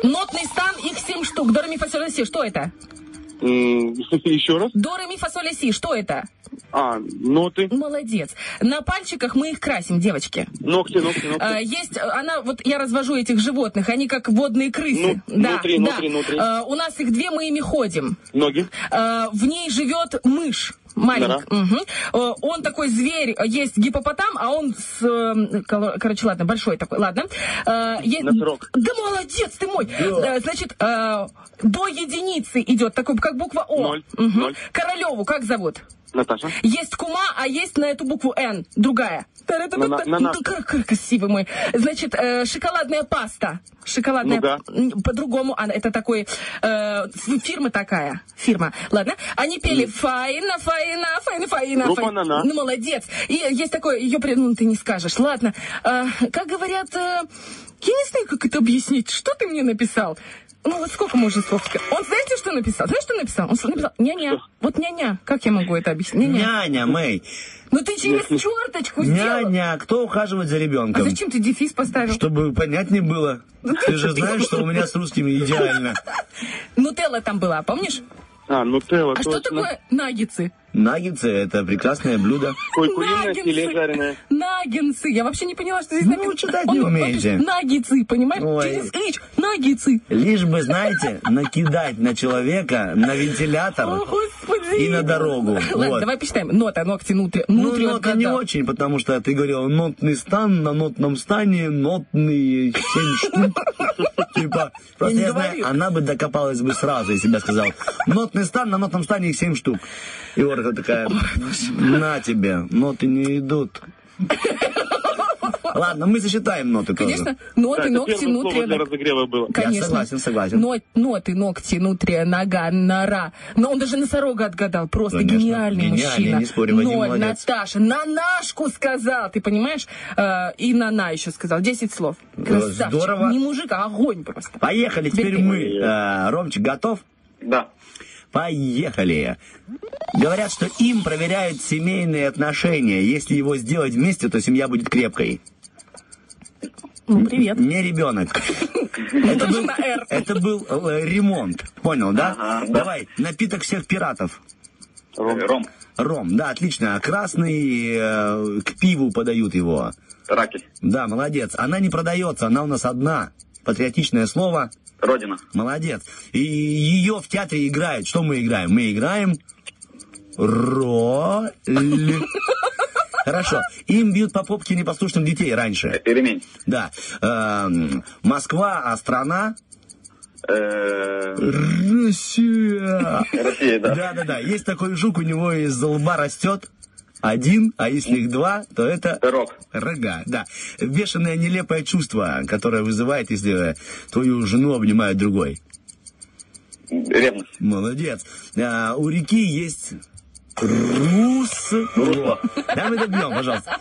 Speaker 3: Нотный стан, их семь штук. До, ре, ми, фа, соль, ля, си. Что это?
Speaker 13: Еще раз.
Speaker 3: До, ре, ми, фа, соль, ля, си. Что это?
Speaker 13: А, ноты.
Speaker 3: Молодец. На пальчиках мы их красим, девочки.
Speaker 13: Ногти, ногти, ногти.
Speaker 3: А, Есть, она, вот я развожу этих животных, они как водные крысы.
Speaker 13: Ну,
Speaker 3: да,
Speaker 13: внутри,
Speaker 3: да.
Speaker 13: внутри, внутри.
Speaker 3: А, У нас их две, мы ими ходим.
Speaker 13: Ноги.
Speaker 3: А, В ней живет мышь. Маленький. Мгм. Э, Он такой зверь, э, есть гипопотам, а он с... э, коло- Короче, ладно, большой такой, ладно. Э, е-
Speaker 13: Носорог.
Speaker 3: Да молодец ты мой! Э, Значит, э, до единицы идет, такой, как буква О.
Speaker 13: Ноль.
Speaker 3: Мгм.
Speaker 13: Ноль.
Speaker 3: Королеву как зовут?
Speaker 13: Наташа.
Speaker 3: Есть кума, а есть на эту букву Н, другая.
Speaker 13: На- на- на-
Speaker 3: как красивый мой. Значит, э, шоколадная паста. Шоколадная.
Speaker 13: Ну да.
Speaker 3: По-другому. она- Это такой... э, фирма такая. Фирма. Ладно. Они пели Фаина, Фаина, Фаина, Фаина.
Speaker 13: Группа
Speaker 3: Фаина.
Speaker 13: «На-на».
Speaker 3: Ну, молодец. И есть такое... Ее... Ну, ты не скажешь. Ладно. Э, как говорят... э, я не знаю, как это объяснить. Что ты мне написал? Ну, вот сколько можно слов сказать? Он знаете, что написал? Знаешь, что написал? Он написал ня-ня. Вот ня-ня. Как я могу это объяснить? Ня-ня.
Speaker 2: Няня, Мэй.
Speaker 3: Ну ты через черточку сделал.
Speaker 2: Няня, кто ухаживает за
Speaker 3: А
Speaker 2: ребенком?
Speaker 3: зачем ты дефис поставил?
Speaker 2: Чтобы понятнее было. Ты же знаешь, что у меня с русскими идеально.
Speaker 3: Нутелла там была, помнишь?
Speaker 13: А, нутелла,
Speaker 3: А что такое наггетсы?
Speaker 2: Наггетсы – это прекрасное блюдо.
Speaker 13: Ой, куриное филе жареное.
Speaker 3: Наггетсы. Я вообще не поняла, что здесь
Speaker 2: Ну,
Speaker 3: написано.
Speaker 2: читать
Speaker 3: Он-
Speaker 2: не умеете.
Speaker 3: Наггетсы, понимаешь?
Speaker 2: Ой.
Speaker 3: Через H. Наггетсы.
Speaker 2: Лишь бы, знаете, накидать на человека, на
Speaker 3: О,
Speaker 2: вентилятор
Speaker 3: господи.
Speaker 2: и на дорогу.
Speaker 3: Ладно,
Speaker 2: Вот.
Speaker 3: давай посчитаем. Нота, ногти, нутри.
Speaker 2: Ну,
Speaker 3: нутри
Speaker 2: нота не очень, потому что ты говорил, нотный стан, на нотном стане нотные семь штук. Типа, просто
Speaker 3: Я
Speaker 2: я знаю, она бы докопалась бы сразу, если бы я сказал, нотный стан, на нотном стане их семь штук. И Ольга такая, на тебе, ноты не идут. Ладно, мы засчитаем ноты тоже.
Speaker 3: Конечно, ноты,
Speaker 13: Да,
Speaker 3: ногти, нутрия.
Speaker 13: для разогрева было.
Speaker 3: Конечно.
Speaker 2: согласен, согласен.
Speaker 3: Но- ноты, ногти, нутрия, нога, нора. Но он даже носорога отгадал. Просто
Speaker 2: Конечно.
Speaker 3: гениальный
Speaker 2: Гениальный,
Speaker 3: мужчина.
Speaker 2: не спорю, Вадим
Speaker 3: Ноль,
Speaker 2: молодец.
Speaker 3: Наташа, на нашку сказал, ты понимаешь? Э, и на на еще сказал. Десять слов. Красавчик.
Speaker 2: здорово.
Speaker 3: Не мужик, а огонь просто.
Speaker 2: Поехали, теперь
Speaker 3: Теперь
Speaker 2: мы. Э, Ромчик, готов?
Speaker 15: Да.
Speaker 2: Поехали. Говорят, что им проверяют семейные отношения. Если его сделать вместе, то семья будет крепкой.
Speaker 3: Ну, привет.
Speaker 2: Не ребенок. Это был, это был э, ремонт. Понял, да?
Speaker 15: Ага, да.
Speaker 2: Давай, напиток всех пиратов.
Speaker 15: Ром. Ром.
Speaker 2: Ром, да, отлично. А Красный э, к пиву подают его.
Speaker 15: Раки.
Speaker 2: Да, молодец. Она не продается, она у нас одна. Патриотичное слово.
Speaker 15: Родина.
Speaker 2: Молодец. И ее в театре играют. Что мы играем? Мы играем роль. Хорошо. Им бьют по попке непослушных детей раньше.
Speaker 15: Ремень.
Speaker 2: Да. Эм, Москва, а страна? Россия.
Speaker 15: Россия, да.
Speaker 2: Да, да, да. Есть такой жук, у него из лба растет один, а если их два, то это
Speaker 15: Рог.
Speaker 2: рога. Да. Бешеное нелепое чувство, которое вызывает, если твою жену обнимает другой.
Speaker 15: Ревность.
Speaker 2: Молодец. А, у реки есть русло. Да, мы добьем, пожалуйста.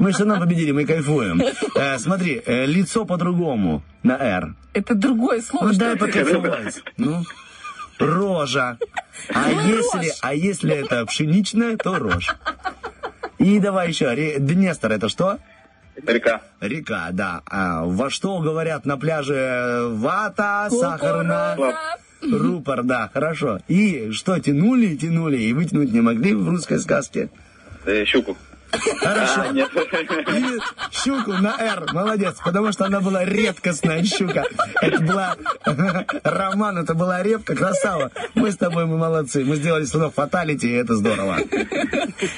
Speaker 2: Мы все равно победили, мы кайфуем. Э, смотри, э, лицо по-другому на «Р».
Speaker 3: Это другое слово.
Speaker 2: Ну дай
Speaker 3: это?
Speaker 2: покайфовать. Ну, рожа. А если, а если это пшеничная, то рожь. И давай еще. Ре- Днестр это что?
Speaker 15: Река.
Speaker 2: Река, да. А во что говорят на пляже вата, сахарная? Рупор, да, хорошо. И что, тянули, тянули, и вытянуть не могли в русской сказке?
Speaker 15: Э, щуку.
Speaker 2: Хорошо.
Speaker 15: А, нет.
Speaker 2: И щуку на «Р». Молодец, потому что она была редкостная щука. Это была... Роман, это была репка, красава. Мы с тобой, мы молодцы. Мы сделали сынов фаталити, и это здорово.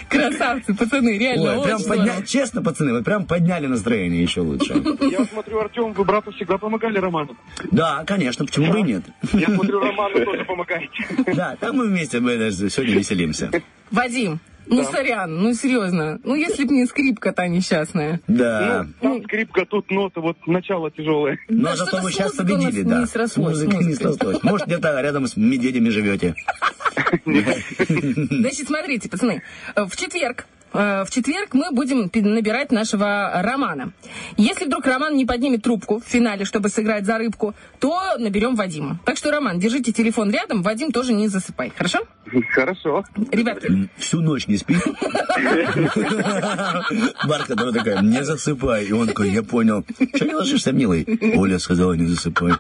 Speaker 3: Красавцы, пацаны, реально
Speaker 2: Ой, прям подня-. Честно, пацаны, вы прям подняли настроение еще лучше.
Speaker 16: Я смотрю, Артем, вы брату всегда помогали Роману.
Speaker 2: Да, конечно, почему бы и нет.
Speaker 16: Я смотрю, Роману тоже помогаете.
Speaker 2: Да, там мы вместе мы даже сегодня веселимся.
Speaker 3: Вадим, ну сорян, ну серьезно. Ну если б не скрипка-то несчастная.
Speaker 2: Да.
Speaker 16: Ну, там скрипка, тут нота, вот начало тяжелое.
Speaker 2: Но
Speaker 3: Да
Speaker 2: зато вы сейчас победили,
Speaker 3: не
Speaker 2: да.
Speaker 3: срослось,
Speaker 2: С музыкой
Speaker 3: с
Speaker 2: не срослось. Может, где-то рядом с медведями живете.
Speaker 3: Значит, смотрите, пацаны, в четверг в четверг мы будем набирать нашего Романа. Если вдруг Роман не поднимет трубку в финале, чтобы сыграть за рыбку, то наберем Вадима. Так что, Роман, держите телефон рядом, Вадим тоже не засыпай. Хорошо?
Speaker 16: Хорошо.
Speaker 3: Ребятки,
Speaker 2: Всю ночь не спит. Бар, которая такая, не засыпай. И он такой, я понял. Что не ложишься, милый? Оля сказала, не засыпай.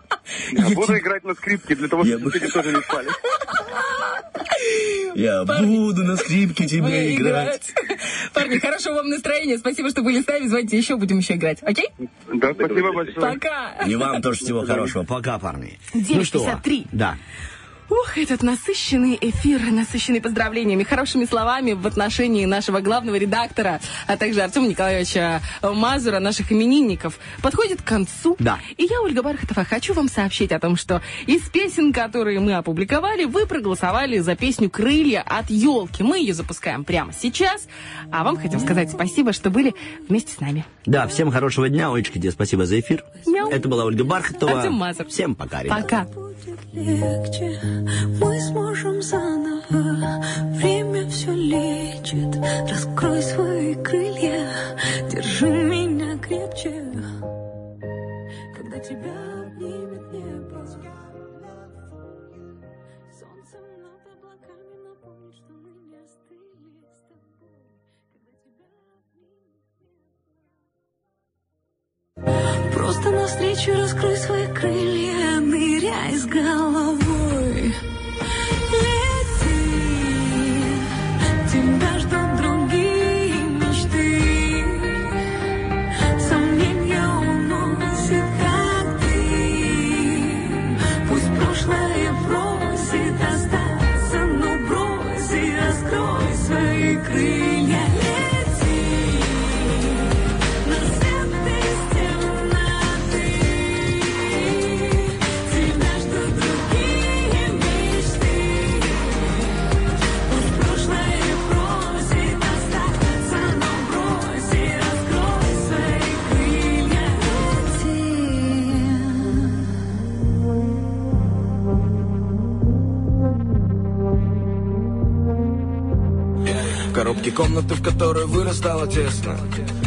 Speaker 16: Буду играть на скрипке для того,
Speaker 2: Я
Speaker 16: чтобы
Speaker 2: бы-
Speaker 16: люди тоже не спали.
Speaker 2: Я буду на скрипке тебе играть.
Speaker 3: Парни, хорошего вам настроения. Спасибо, что были с нами. Звоните еще, будем еще играть. Окей?
Speaker 16: Да, спасибо большое.
Speaker 3: Пока.
Speaker 2: И вам тоже всего хорошего. Пока, парни. Ну
Speaker 3: 9:53.
Speaker 2: Да.
Speaker 3: Ух, этот насыщенный эфир, насыщенный поздравлениями, хорошими словами в отношении нашего главного редактора, а также Артема Николаевича Мазура, наших именинников, подходит к концу.
Speaker 2: Да.
Speaker 3: И я, Ольга Бархатова, хочу вам сообщить о том, что из песен, которые мы опубликовали, вы проголосовали за песню «Крылья от елки». Мы ее запускаем прямо сейчас. А вам хотим сказать спасибо, что были вместе с нами.
Speaker 2: Да, всем хорошего дня. Олечка, тебе спасибо за эфир.
Speaker 3: Мяу.
Speaker 2: Это была Ольга Бархатова.
Speaker 3: Артем Мазур.
Speaker 2: Всем пока, ребята.
Speaker 3: Пока.
Speaker 8: Легче. Мы сможем заново. Время все лечит. Раскрой свои крылья. Держи меня крепче. Когда тебя Просто навстречу раскрой свои крылья, ныряй с головой.
Speaker 17: Комнаты, в которой вырастало тесно.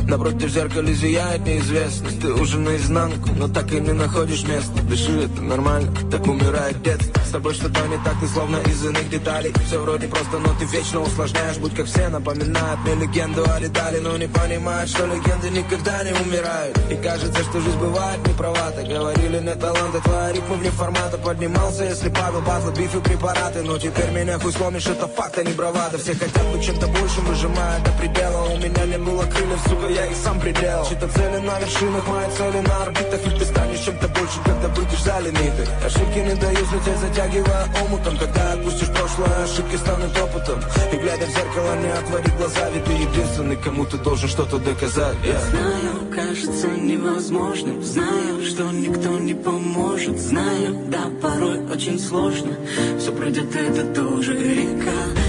Speaker 17: Напротив зеркала зияет неизвестность. Ты уже наизнанку, но так и не находишь места. Дыши, это нормально, так умирает детство С тобой что-то не так, ты словно из иных деталей. Все вроде просто, но ты вечно усложняешь. Будь как все, напоминает мне легенду о детали. Но не понимает, что легенды никогда не умирают. И кажется, что жизнь бывает неправата Говорили, нет таланта, твои ритмы вне формата. Поднимался, если падал, батлы, бифы, препараты. Но теперь меня хуй сломишь, это факт, а не бравада. Все хотят быть чем-то большим, выжимая до предела. У меня не было крыльев, сука, я их сам приделал Чьи-то цели на вершинах, мои цели на орбитах. И ты станешь чем-то больше, когда выйдешь за лимиты Ошибки не даю взлететь, затягивая омутом. Когда отпустишь прошлое, ошибки станут опытом. И глядя в зеркало, не отвори глаза Ведь ты единственный, кому ты должен что-то доказать. Yeah.
Speaker 8: Знаю, кажется невозможным. Знаю, что никто не поможет. Знаю, да, порой очень сложно. Все пройдет, это тоже река